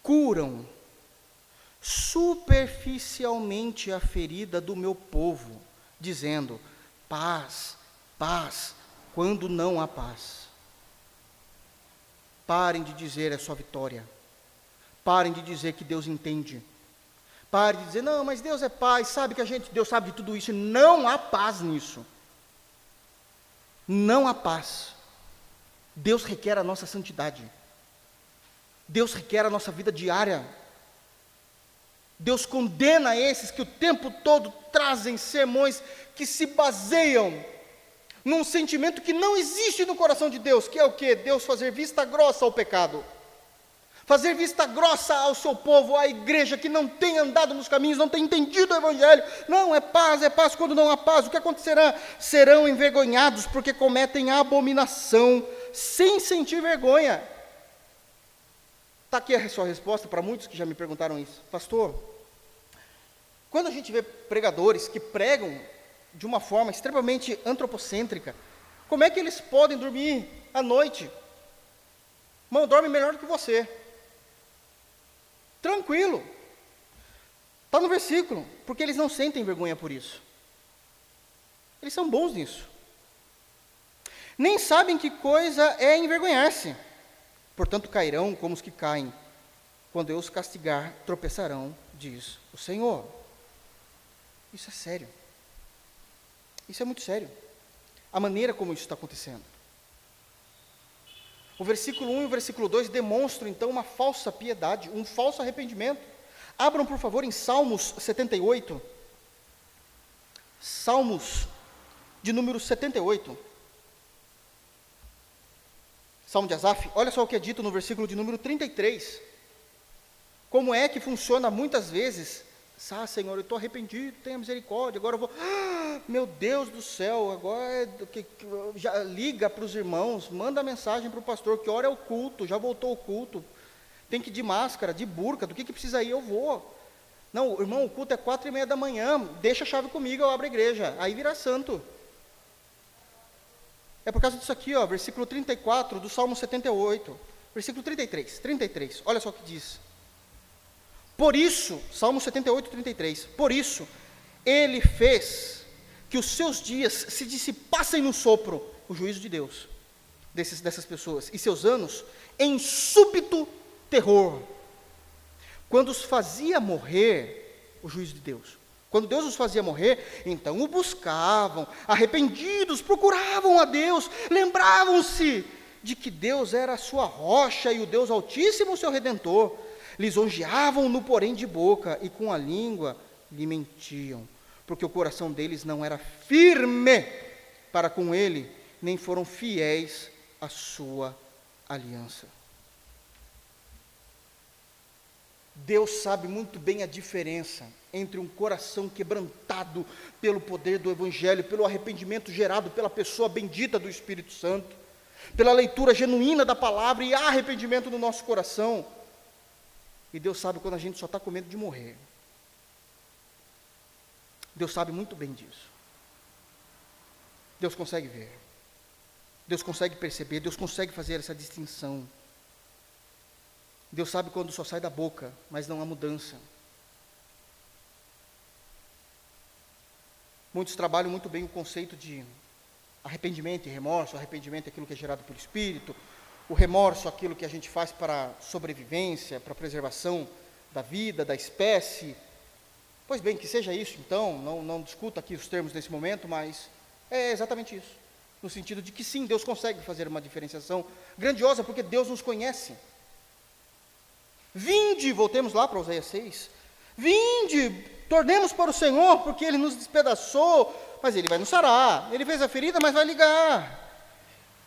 curam superficialmente a ferida do meu povo, dizendo: paz, paz, quando não há paz. Parem de dizer é só vitória. Parem de dizer que Deus entende. Parem de dizer, não, mas Deus é paz, sabe que a gente, Deus sabe de tudo isso. Não há paz nisso. Não há paz. Deus requer a nossa santidade. Deus requer a nossa vida diária. Deus condena esses que o tempo todo trazem sermões que se baseiam num sentimento que não existe no coração de Deus, que é o que? Deus fazer vista grossa ao pecado. fazer vista grossa ao seu povo, à igreja que não tem andado nos caminhos, não tem entendido o Evangelho. Não, é paz, é paz. Quando não há paz, o que acontecerá? Serão envergonhados porque cometem abominação, sem sentir vergonha. Está aqui a sua resposta para muitos que já me perguntaram isso. Pastor, quando a gente vê pregadores que pregam de uma forma extremamente antropocêntrica, como é que eles podem dormir à noite? Irmão, dorme melhor do que você. Tranquilo. Está no versículo, porque eles não sentem vergonha por isso. Eles são bons nisso. Nem sabem que coisa é envergonhar-se. Portanto, cairão como os que caem. Quando eu os castigar, tropeçarão, diz o Senhor. Isso é sério. Isso é muito sério. A maneira como isso está acontecendo. O versículo 1 e o versículo 2 demonstram então uma falsa piedade, um falso arrependimento. Abram, por favor, em Salmos 78. Salmos de número 78. Salmo de Asaf. Olha só o que é dito no versículo de número 33. Como é que funciona muitas vezes ah, Senhor, eu estou arrependido, tenha misericórdia. Agora eu vou. Ah, meu Deus do céu, agora é que, que, já liga para os irmãos, manda mensagem para o pastor, que hora é o culto, já voltou o culto. Tem que ir de máscara, de burca, do que, que precisa ir, eu vou. Não, irmão, o culto é quatro e meia da manhã, deixa a chave comigo, eu abro a igreja. Aí vira santo. É por causa disso aqui, ó, versículo 34 do Salmo 78. Versículo 33, 33. Olha só o que diz. Por isso, Salmo 78, 33. Por isso, ele fez que os seus dias se dissipassem no sopro, o juízo de Deus, desses, dessas pessoas, e seus anos em súbito terror. Quando os fazia morrer, o juízo de Deus. Quando Deus os fazia morrer, então o buscavam, arrependidos, procuravam a Deus, lembravam-se de que Deus era a sua rocha e o Deus Altíssimo, seu redentor lisonjeavam-no, porém, de boca, e com a língua lhe mentiam, porque o coração deles não era firme para com ele, nem foram fiéis à sua aliança. Deus sabe muito bem a diferença entre um coração quebrantado pelo poder do Evangelho, pelo arrependimento gerado pela pessoa bendita do Espírito Santo, pela leitura genuína da palavra e arrependimento no nosso coração, e Deus sabe quando a gente só está com medo de morrer. Deus sabe muito bem disso. Deus consegue ver. Deus consegue perceber, Deus consegue fazer essa distinção. Deus sabe quando só sai da boca, mas não há mudança. Muitos trabalham muito bem o conceito de arrependimento e remorso. Arrependimento é aquilo que é gerado pelo Espírito, o remorso, aquilo que a gente faz para sobrevivência, para preservação da vida, da espécie. Pois bem, que seja isso então, não, não discuto aqui os termos nesse momento, mas é exatamente isso. No sentido de que sim, Deus consegue fazer uma diferenciação grandiosa, porque Deus nos conhece. Vinde, voltemos lá para Oséias 6. Vinde, tornemos para o Senhor, porque Ele nos despedaçou, mas Ele vai nos sarar. Ele fez a ferida, mas vai ligar.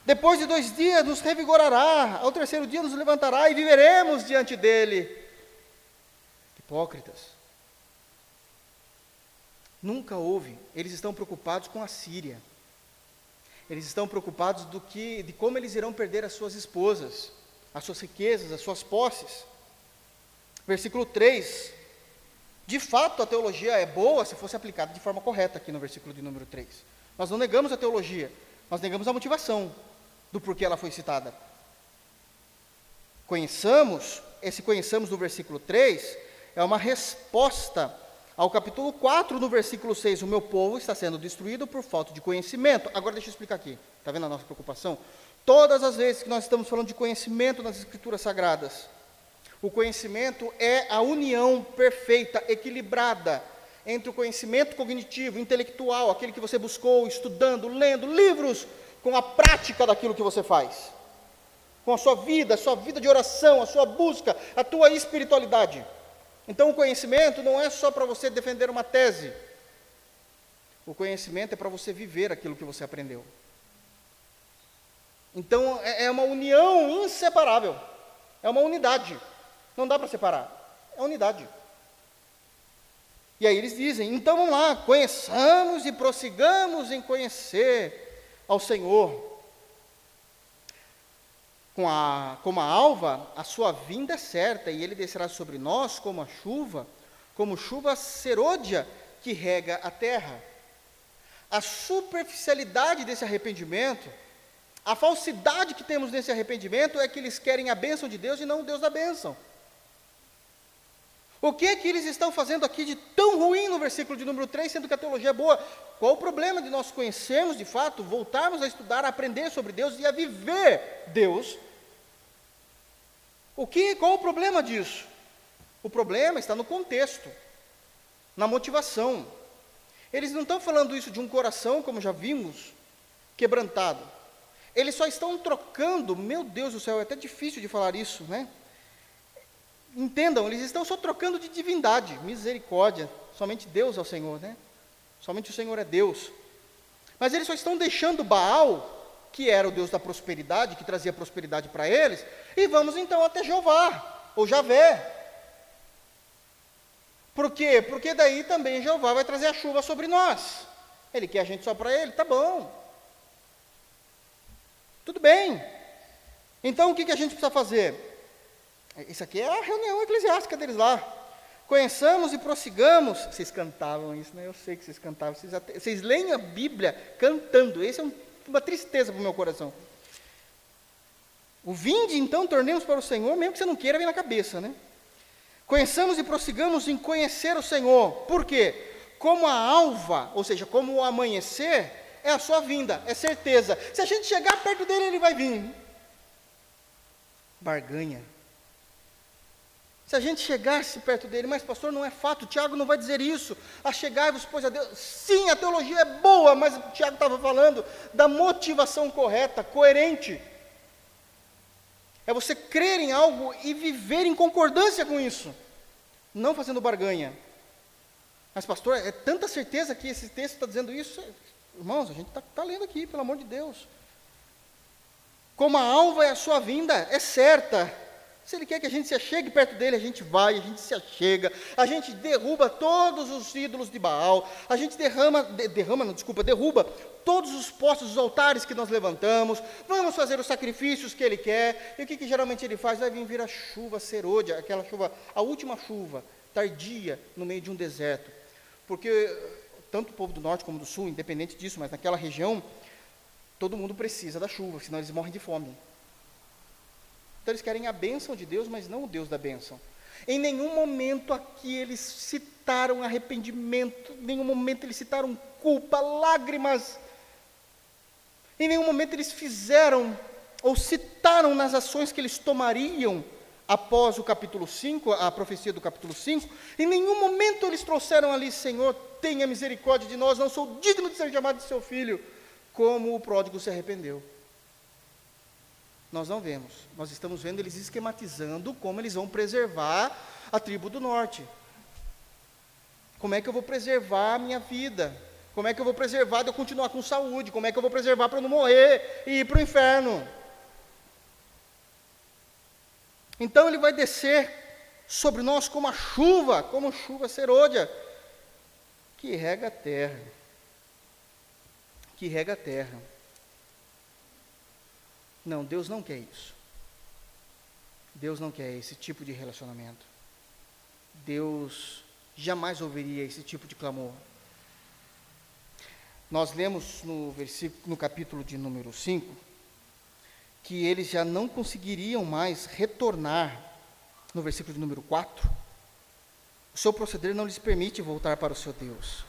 Depois de dois dias nos revigorará, ao terceiro dia nos levantará e viveremos diante dele. Hipócritas. Nunca houve, eles estão preocupados com a Síria. Eles estão preocupados do que, de como eles irão perder as suas esposas, as suas riquezas, as suas posses. Versículo 3. De fato, a teologia é boa se fosse aplicada de forma correta aqui no versículo de número 3. Nós não negamos a teologia, nós negamos a motivação do porquê ela foi citada. Conheçamos, esse conheçamos do versículo 3, é uma resposta ao capítulo 4, no versículo 6, o meu povo está sendo destruído por falta de conhecimento. Agora deixa eu explicar aqui, está vendo a nossa preocupação? Todas as vezes que nós estamos falando de conhecimento nas escrituras sagradas, o conhecimento é a união perfeita, equilibrada, entre o conhecimento cognitivo, intelectual, aquele que você buscou estudando, lendo livros, com a prática daquilo que você faz, com a sua vida, a sua vida de oração, a sua busca, a tua espiritualidade. Então, o conhecimento não é só para você defender uma tese, o conhecimento é para você viver aquilo que você aprendeu. Então, é, é uma união inseparável. É uma unidade. Não dá para separar. É unidade. E aí eles dizem: então vamos lá, conheçamos e prossigamos em conhecer ao Senhor. Com a, como a alva, a sua vinda é certa, e ele descerá sobre nós como a chuva, como chuva serôdia que rega a terra. A superficialidade desse arrependimento, a falsidade que temos nesse arrependimento é que eles querem a bênção de Deus e não o Deus da bênção. O que é que eles estão fazendo aqui de tão ruim no versículo de número 3, sendo que a teologia é boa? Qual o problema de nós conhecermos de fato, voltarmos a estudar, a aprender sobre Deus e a viver Deus? O que, qual o problema disso? O problema está no contexto, na motivação. Eles não estão falando isso de um coração, como já vimos, quebrantado. Eles só estão trocando, meu Deus do céu, é até difícil de falar isso, né? Entendam, eles estão só trocando de divindade, misericórdia. Somente Deus é o Senhor, né? Somente o Senhor é Deus. Mas eles só estão deixando Baal, que era o Deus da prosperidade, que trazia prosperidade para eles, e vamos então até Jeová, ou Javé. Por quê? Porque daí também Jeová vai trazer a chuva sobre nós. Ele quer a gente só para ele, tá bom. Tudo bem. Então o que, que a gente precisa fazer? Isso aqui é a reunião eclesiástica deles lá. Conheçamos e prossigamos. Vocês cantavam isso, né? Eu sei que vocês cantavam. Vocês, até, vocês leem a Bíblia cantando. Esse é um, uma tristeza para o meu coração. O vinde, então, tornemos para o Senhor, mesmo que você não queira, vem na cabeça, né? Conheçamos e prossigamos em conhecer o Senhor. Por quê? Como a alva, ou seja, como o amanhecer, é a sua vinda, é certeza. Se a gente chegar perto dele, ele vai vir. Barganha. Se a gente chegasse perto dele, mas pastor, não é fato, Tiago não vai dizer isso. A chegar-vos, pois a Deus. Sim, a teologia é boa, mas o Tiago estava falando da motivação correta, coerente. É você crer em algo e viver em concordância com isso, não fazendo barganha. Mas, pastor, é tanta certeza que esse texto está dizendo isso. Irmãos, a gente está tá lendo aqui, pelo amor de Deus. Como a alva é a sua vinda, é certa se Ele quer que a gente se achegue perto dele, a gente vai, a gente se achega, a gente derruba todos os ídolos de Baal, a gente derrama, de, derrama, não, desculpa, derruba todos os postos, os altares que nós levantamos, vamos fazer os sacrifícios que Ele quer, e o que, que geralmente Ele faz? Vai vir vir a chuva serôdia, aquela chuva, a última chuva, tardia, no meio de um deserto, porque tanto o povo do norte como do sul, independente disso, mas naquela região, todo mundo precisa da chuva, senão eles morrem de fome. Então eles querem a bênção de Deus, mas não o Deus da bênção. Em nenhum momento aqui eles citaram arrependimento, em nenhum momento eles citaram culpa, lágrimas. Em nenhum momento eles fizeram ou citaram nas ações que eles tomariam após o capítulo 5, a profecia do capítulo 5. Em nenhum momento eles trouxeram ali, Senhor, tenha misericórdia de nós, não sou digno de ser chamado de seu filho, como o pródigo se arrependeu. Nós não vemos. Nós estamos vendo eles esquematizando como eles vão preservar a tribo do norte. Como é que eu vou preservar a minha vida? Como é que eu vou preservar de eu continuar com saúde? Como é que eu vou preservar para não morrer e ir para o inferno? Então ele vai descer sobre nós como a chuva, como chuva serôdia, que rega a terra. Que rega a terra. Não, Deus não quer isso. Deus não quer esse tipo de relacionamento. Deus jamais ouviria esse tipo de clamor. Nós lemos no versículo no capítulo de número 5 que eles já não conseguiriam mais retornar no versículo de número 4. O seu proceder não lhes permite voltar para o seu Deus.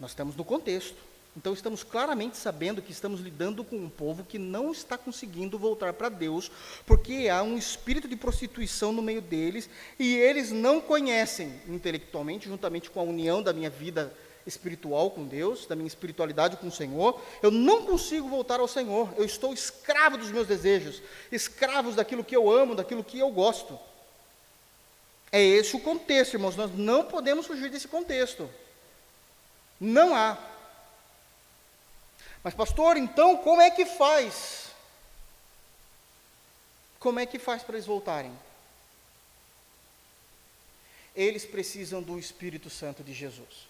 Nós estamos no contexto. Então estamos claramente sabendo que estamos lidando com um povo que não está conseguindo voltar para Deus, porque há um espírito de prostituição no meio deles e eles não conhecem intelectualmente, juntamente com a união da minha vida espiritual com Deus, da minha espiritualidade com o Senhor, eu não consigo voltar ao Senhor. Eu estou escravo dos meus desejos, escravos daquilo que eu amo, daquilo que eu gosto. É esse o contexto, irmãos. Nós não podemos fugir desse contexto. Não há mas, pastor, então como é que faz? Como é que faz para eles voltarem? Eles precisam do Espírito Santo de Jesus.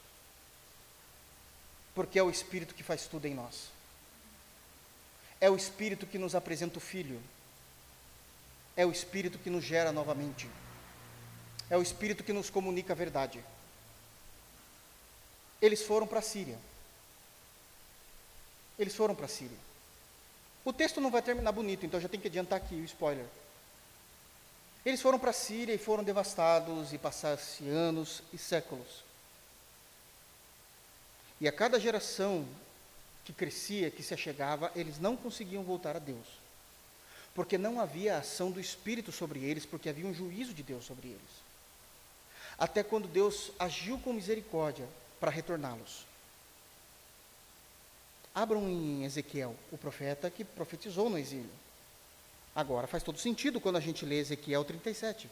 Porque é o Espírito que faz tudo em nós. É o Espírito que nos apresenta o Filho. É o Espírito que nos gera novamente. É o Espírito que nos comunica a verdade. Eles foram para a Síria. Eles foram para a Síria. O texto não vai terminar bonito, então já tem que adiantar aqui o spoiler. Eles foram para a Síria e foram devastados e passaram-se anos e séculos. E a cada geração que crescia, que se achegava, eles não conseguiam voltar a Deus. Porque não havia ação do Espírito sobre eles, porque havia um juízo de Deus sobre eles. Até quando Deus agiu com misericórdia para retorná-los. Abram em Ezequiel, o profeta que profetizou no exílio. Agora faz todo sentido quando a gente lê Ezequiel 37.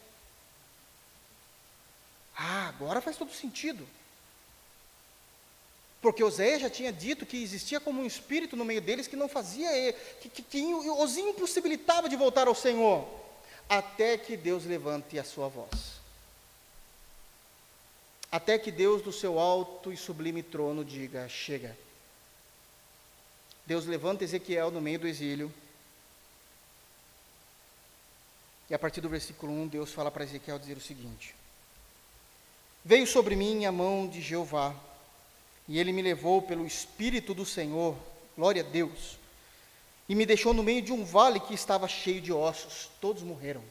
Ah, agora faz todo sentido. Porque Oséias já tinha dito que existia como um espírito no meio deles que não fazia, que, que, que os impossibilitava de voltar ao Senhor, até que Deus levante a sua voz. Até que Deus, do seu alto e sublime trono, diga: chega. Deus levanta Ezequiel no meio do exílio E a partir do versículo 1, Deus fala para Ezequiel dizer o seguinte: Veio sobre mim a mão de Jeová, e ele me levou pelo Espírito do Senhor, glória a Deus, e me deixou no meio de um vale que estava cheio de ossos, todos morreram.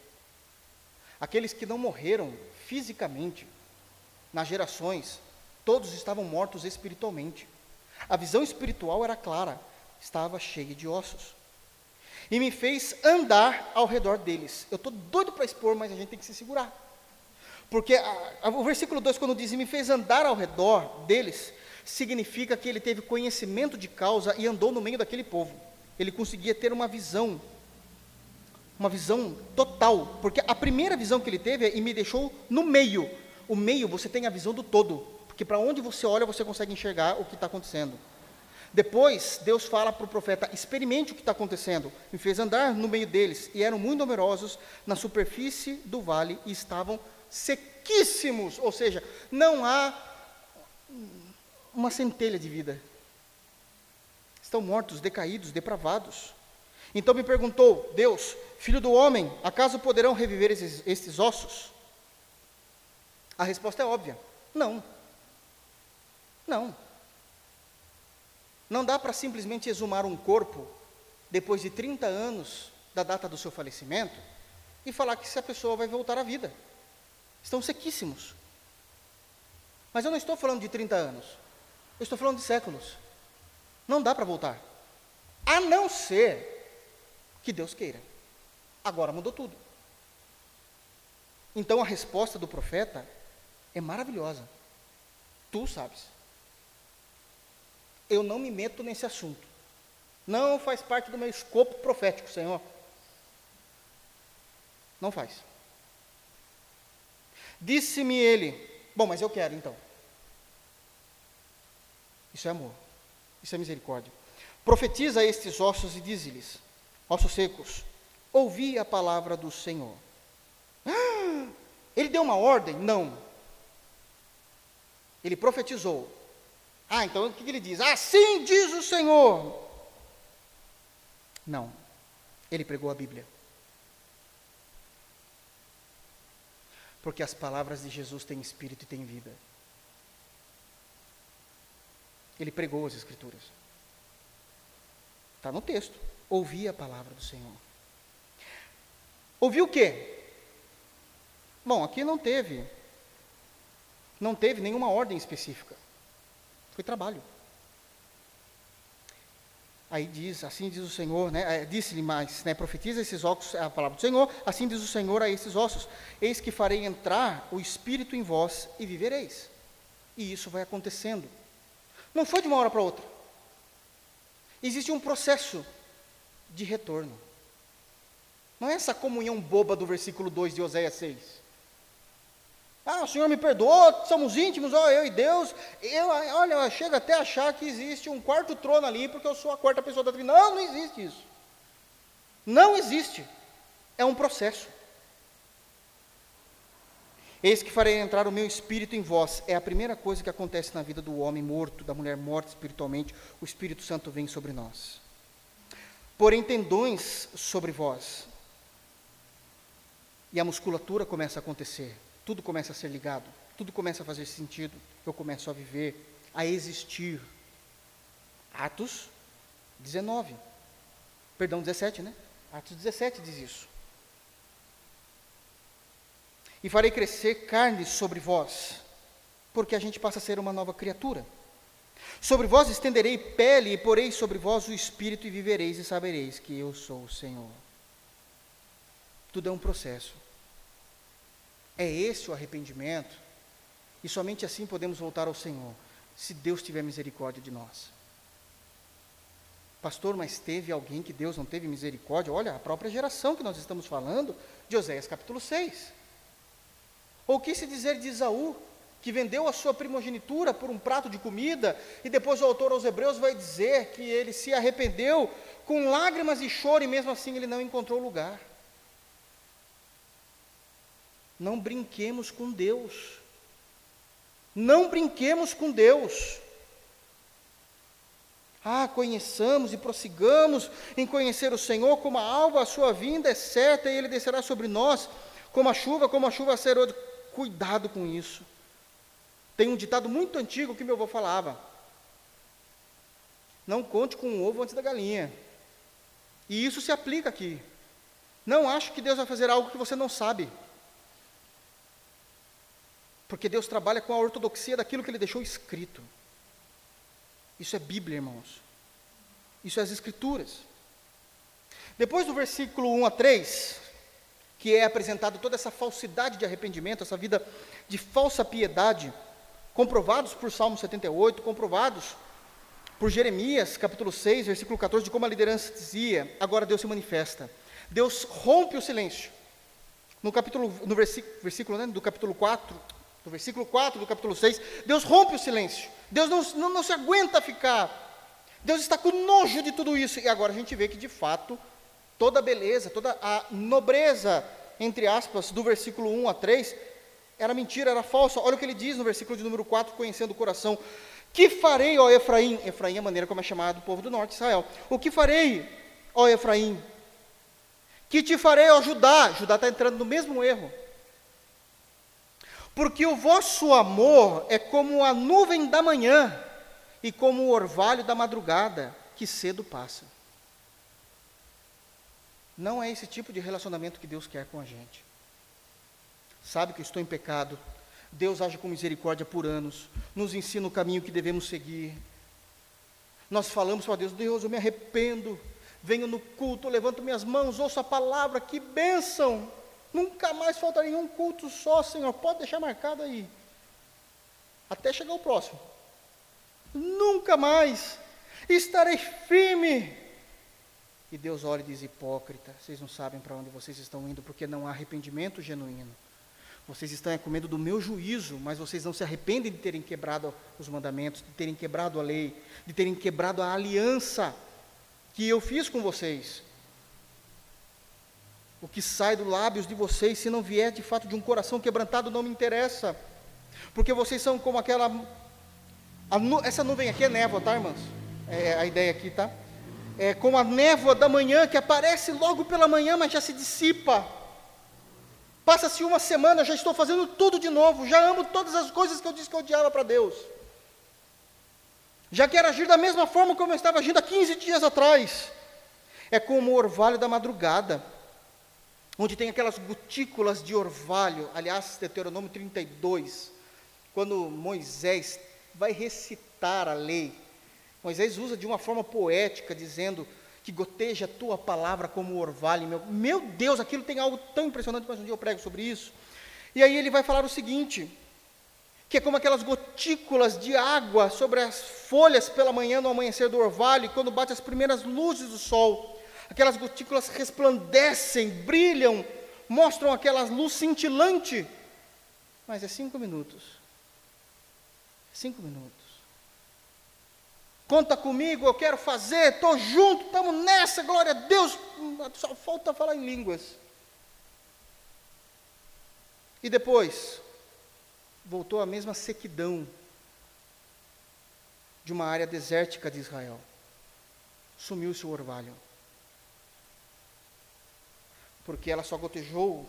Aqueles que não morreram fisicamente, nas gerações, todos estavam mortos espiritualmente. A visão espiritual era clara, estava cheia de ossos e me fez andar ao redor deles. Eu estou doido para expor, mas a gente tem que se segurar. Porque a, a, o versículo 2, quando diz, e me fez andar ao redor deles, significa que ele teve conhecimento de causa e andou no meio daquele povo. Ele conseguia ter uma visão, uma visão total, porque a primeira visão que ele teve é, e me deixou no meio. O meio, você tem a visão do todo, porque para onde você olha, você consegue enxergar o que está acontecendo. Depois, Deus fala para o profeta: experimente o que está acontecendo. Me fez andar no meio deles, e eram muito numerosos na superfície do vale e estavam sequíssimos, ou seja, não há uma centelha de vida. Estão mortos, decaídos, depravados. Então me perguntou: Deus, filho do homem, acaso poderão reviver esses, esses ossos? A resposta é óbvia: não. Não. Não dá para simplesmente exumar um corpo depois de 30 anos da data do seu falecimento e falar que essa pessoa vai voltar à vida. Estão sequíssimos. Mas eu não estou falando de 30 anos. Eu estou falando de séculos. Não dá para voltar. A não ser que Deus queira. Agora mudou tudo. Então a resposta do profeta é maravilhosa. Tu sabes eu não me meto nesse assunto. Não faz parte do meu escopo profético, Senhor. Não faz. Disse-me ele: Bom, mas eu quero então. Isso é amor. Isso é misericórdia. Profetiza estes ossos e diz-lhes: Ossos secos, ouvi a palavra do Senhor. <gasps> Ele deu uma ordem? Não. Ele profetizou. Ah, então o que ele diz? Assim diz o Senhor. Não, ele pregou a Bíblia. Porque as palavras de Jesus têm espírito e têm vida. Ele pregou as Escrituras. Está no texto. Ouvi a palavra do Senhor. Ouviu o quê? Bom, aqui não teve. Não teve nenhuma ordem específica. Foi trabalho. Aí diz, assim diz o Senhor, né, é, disse-lhe mais, né, profetiza esses ossos, é a palavra do Senhor, assim diz o Senhor a esses ossos, eis que farei entrar o Espírito em vós e vivereis. E isso vai acontecendo. Não foi de uma hora para outra. Existe um processo de retorno. Não é essa comunhão boba do versículo 2 de Oséias 6. Ah, o Senhor me perdoou, somos íntimos, ó, eu e Deus. Eu, olha, chega até a achar que existe um quarto trono ali, porque eu sou a quarta pessoa da Trindade. Não, não existe isso. Não existe. é um processo. Eis que farei entrar o meu espírito em vós. É a primeira coisa que acontece na vida do homem morto, da mulher morta espiritualmente. O Espírito Santo vem sobre nós. Porém, tendões sobre vós. E a musculatura começa a acontecer. Tudo começa a ser ligado. Tudo começa a fazer sentido. Eu começo a viver, a existir. Atos 19. Perdão, 17, né? Atos 17 diz isso e farei crescer carne sobre vós, porque a gente passa a ser uma nova criatura. Sobre vós estenderei pele e porei sobre vós o espírito e vivereis e sabereis que eu sou o Senhor. Tudo é um processo. É esse o arrependimento, e somente assim podemos voltar ao Senhor, se Deus tiver misericórdia de nós. Pastor, mas teve alguém que Deus não teve misericórdia? Olha, a própria geração que nós estamos falando, de Oséias capítulo 6. Ou que se dizer de Isaú, que vendeu a sua primogenitura por um prato de comida, e depois o autor aos Hebreus vai dizer que ele se arrependeu com lágrimas e choro, e mesmo assim ele não encontrou lugar. Não brinquemos com Deus. Não brinquemos com Deus. Ah, conheçamos e prossigamos em conhecer o Senhor, como a alva a sua vinda é certa e ele descerá sobre nós, como a chuva, como a chuva será Cuidado com isso. Tem um ditado muito antigo que meu avô falava: Não conte com o ovo antes da galinha. E isso se aplica aqui. Não acho que Deus vai fazer algo que você não sabe. Porque Deus trabalha com a ortodoxia daquilo que Ele deixou escrito. Isso é Bíblia, irmãos. Isso é as Escrituras. Depois do versículo 1 a 3, que é apresentado toda essa falsidade de arrependimento, essa vida de falsa piedade, comprovados por Salmo 78, comprovados por Jeremias, capítulo 6, versículo 14, de como a liderança dizia, agora Deus se manifesta. Deus rompe o silêncio. No capítulo, no versículo, versículo né, do capítulo 4, do versículo 4 do capítulo 6, Deus rompe o silêncio. Deus não, não, não se aguenta ficar. Deus está com nojo de tudo isso. E agora a gente vê que, de fato, toda a beleza, toda a nobreza, entre aspas, do versículo 1 a 3, era mentira, era falsa. Olha o que ele diz no versículo de número 4, conhecendo o coração. Que farei, ó Efraim? Efraim é a maneira como é chamado o povo do norte de Israel. O que farei, ó Efraim? Que te farei, ó Judá? Judá está entrando no mesmo erro. Porque o vosso amor é como a nuvem da manhã e como o orvalho da madrugada, que cedo passa. Não é esse tipo de relacionamento que Deus quer com a gente. Sabe que eu estou em pecado. Deus age com misericórdia por anos, nos ensina o caminho que devemos seguir. Nós falamos para Deus: Deus, eu me arrependo. Venho no culto, levanto minhas mãos, ouço a palavra, que bênção! Nunca mais faltaria um culto só, Senhor. Pode deixar marcado aí. Até chegar o próximo. Nunca mais. Estarei firme e Deus olha e diz: hipócrita, vocês não sabem para onde vocês estão indo, porque não há arrependimento genuíno. Vocês estão com medo do meu juízo, mas vocês não se arrependem de terem quebrado os mandamentos, de terem quebrado a lei, de terem quebrado a aliança que eu fiz com vocês. O que sai dos lábios de vocês, se não vier de fato de um coração quebrantado, não me interessa. Porque vocês são como aquela. Nu, essa nuvem aqui é névoa, tá, irmãs? É a ideia aqui, tá? é, como a névoa da manhã, que aparece logo pela manhã, mas já se dissipa. Passa-se uma semana, já estou fazendo tudo de novo, já amo todas as coisas que eu disse que eu odiava para Deus. Já quero agir da mesma forma como eu estava agindo há 15 dias atrás. É como o orvalho da madrugada, onde tem aquelas gotículas de orvalho. Aliás, Deuteronômio 32, quando Moisés vai recitar a lei, Moisés usa de uma forma poética, dizendo que goteja a tua palavra como orvalho. Meu, meu Deus, aquilo tem algo tão impressionante, mas um dia eu prego sobre isso. E aí ele vai falar o seguinte: que é como aquelas gotículas de água sobre as folhas pela manhã no amanhecer do orvalho, e quando bate as primeiras luzes do sol, aquelas gotículas resplandecem, brilham, mostram aquela luz cintilante. Mas é cinco minutos. Cinco minutos conta comigo, eu quero fazer, estou junto, estamos nessa, glória a Deus. Só falta falar em línguas. E depois, voltou a mesma sequidão de uma área desértica de Israel. Sumiu-se o orvalho. Porque ela só gotejou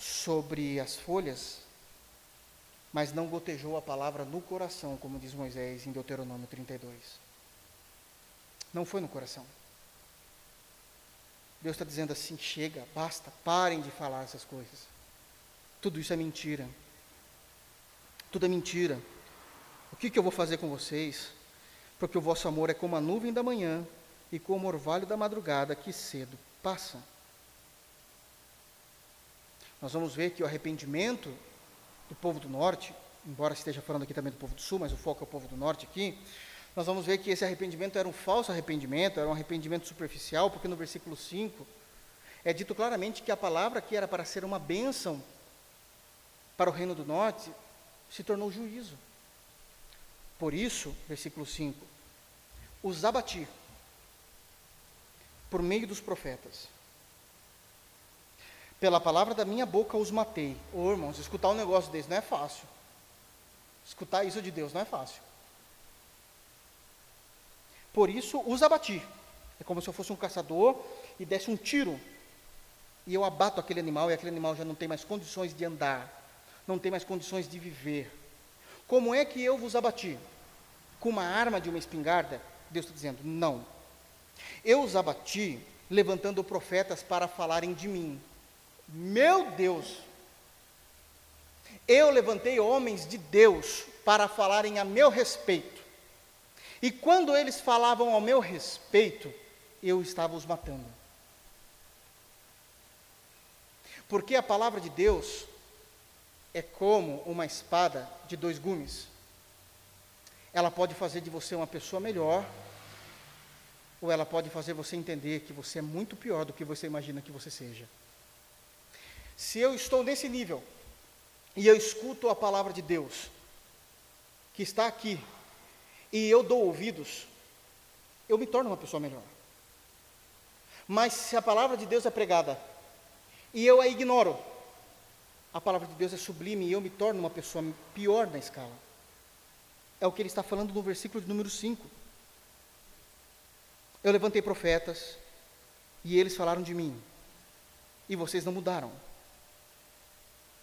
sobre as folhas, mas não gotejou a palavra no coração, como diz Moisés em Deuteronômio 32. Não foi no coração. Deus está dizendo assim: chega, basta, parem de falar essas coisas. Tudo isso é mentira. Tudo é mentira. O que, que eu vou fazer com vocês? Porque o vosso amor é como a nuvem da manhã e como o orvalho da madrugada que cedo passa. Nós vamos ver que o arrependimento do povo do norte, embora esteja falando aqui também do povo do sul, mas o foco é o povo do norte aqui, nós vamos ver que esse arrependimento era um falso arrependimento, era um arrependimento superficial, porque no versículo 5 é dito claramente que a palavra que era para ser uma bênção para o reino do norte se tornou juízo. Por isso, versículo 5, os abati por meio dos profetas pela palavra da minha boca os matei. Ô oh, irmãos, escutar um negócio desse não é fácil. Escutar isso de Deus não é fácil. Por isso os abati. É como se eu fosse um caçador e desse um tiro. E eu abato aquele animal e aquele animal já não tem mais condições de andar, não tem mais condições de viver. Como é que eu vos abati? Com uma arma de uma espingarda? Deus está dizendo, não. Eu os abati levantando profetas para falarem de mim. Meu Deus! Eu levantei homens de Deus para falarem a meu respeito. E quando eles falavam ao meu respeito, eu estava os matando. Porque a palavra de Deus é como uma espada de dois gumes. Ela pode fazer de você uma pessoa melhor, ou ela pode fazer você entender que você é muito pior do que você imagina que você seja. Se eu estou nesse nível e eu escuto a palavra de Deus, que está aqui, e eu dou ouvidos, eu me torno uma pessoa melhor. Mas se a palavra de Deus é pregada e eu a ignoro, a palavra de Deus é sublime e eu me torno uma pessoa pior na escala. É o que ele está falando no versículo de número 5. Eu levantei profetas e eles falaram de mim, e vocês não mudaram.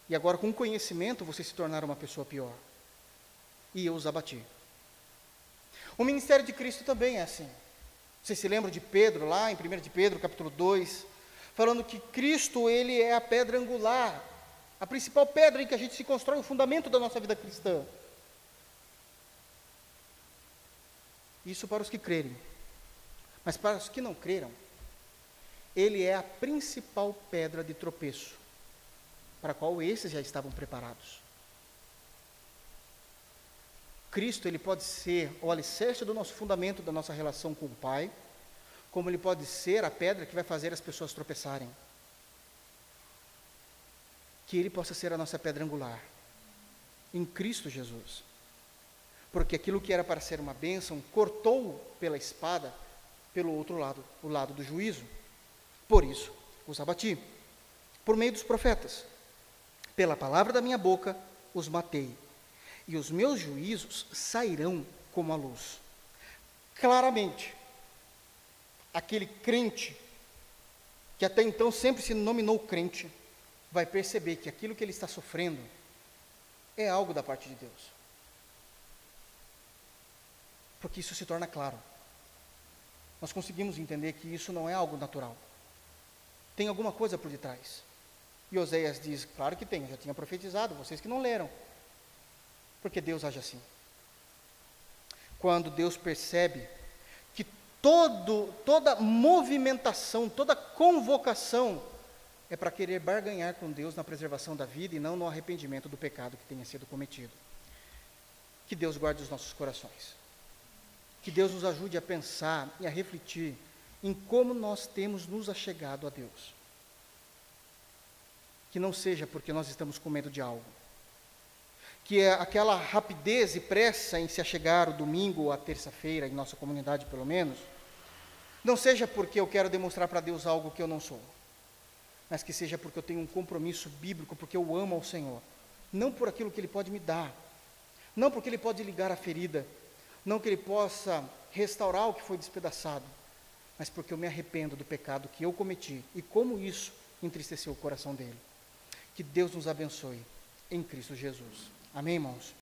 E agora, com conhecimento, vocês se tornaram uma pessoa pior. E eu os abati. O ministério de Cristo também é assim. Vocês se lembram de Pedro, lá em 1 de Pedro, capítulo 2, falando que Cristo, ele é a pedra angular, a principal pedra em que a gente se constrói o fundamento da nossa vida cristã. Isso para os que crerem. Mas para os que não creram, ele é a principal pedra de tropeço para a qual esses já estavam preparados. Cristo, ele pode ser o alicerce do nosso fundamento, da nossa relação com o Pai, como ele pode ser a pedra que vai fazer as pessoas tropeçarem. Que ele possa ser a nossa pedra angular, em Cristo Jesus. Porque aquilo que era para ser uma bênção, cortou pela espada, pelo outro lado, o lado do juízo. Por isso, os abati, por meio dos profetas. Pela palavra da minha boca os matei, e os meus juízos sairão como a luz. Claramente, aquele crente, que até então sempre se nominou crente, vai perceber que aquilo que ele está sofrendo é algo da parte de Deus. Porque isso se torna claro. Nós conseguimos entender que isso não é algo natural. Tem alguma coisa por detrás. E Oséias diz: Claro que tem, eu já tinha profetizado, vocês que não leram. Porque Deus age assim. Quando Deus percebe que todo, toda movimentação, toda convocação é para querer barganhar com Deus na preservação da vida e não no arrependimento do pecado que tenha sido cometido. Que Deus guarde os nossos corações. Que Deus nos ajude a pensar e a refletir em como nós temos nos achegado a Deus que não seja porque nós estamos com medo de algo. Que é aquela rapidez e pressa em se achegar o domingo ou a terça-feira, em nossa comunidade pelo menos, não seja porque eu quero demonstrar para Deus algo que eu não sou. mas que seja porque eu tenho um compromisso bíblico, porque eu amo ao Senhor, não por aquilo que Ele pode me dar, não porque Ele pode ligar a ferida, não que Ele possa restaurar o que foi despedaçado, mas porque eu me arrependo do pecado que eu cometi e como isso entristeceu o coração dele. Que Deus nos abençoe em Cristo Jesus. Amém, irmãos?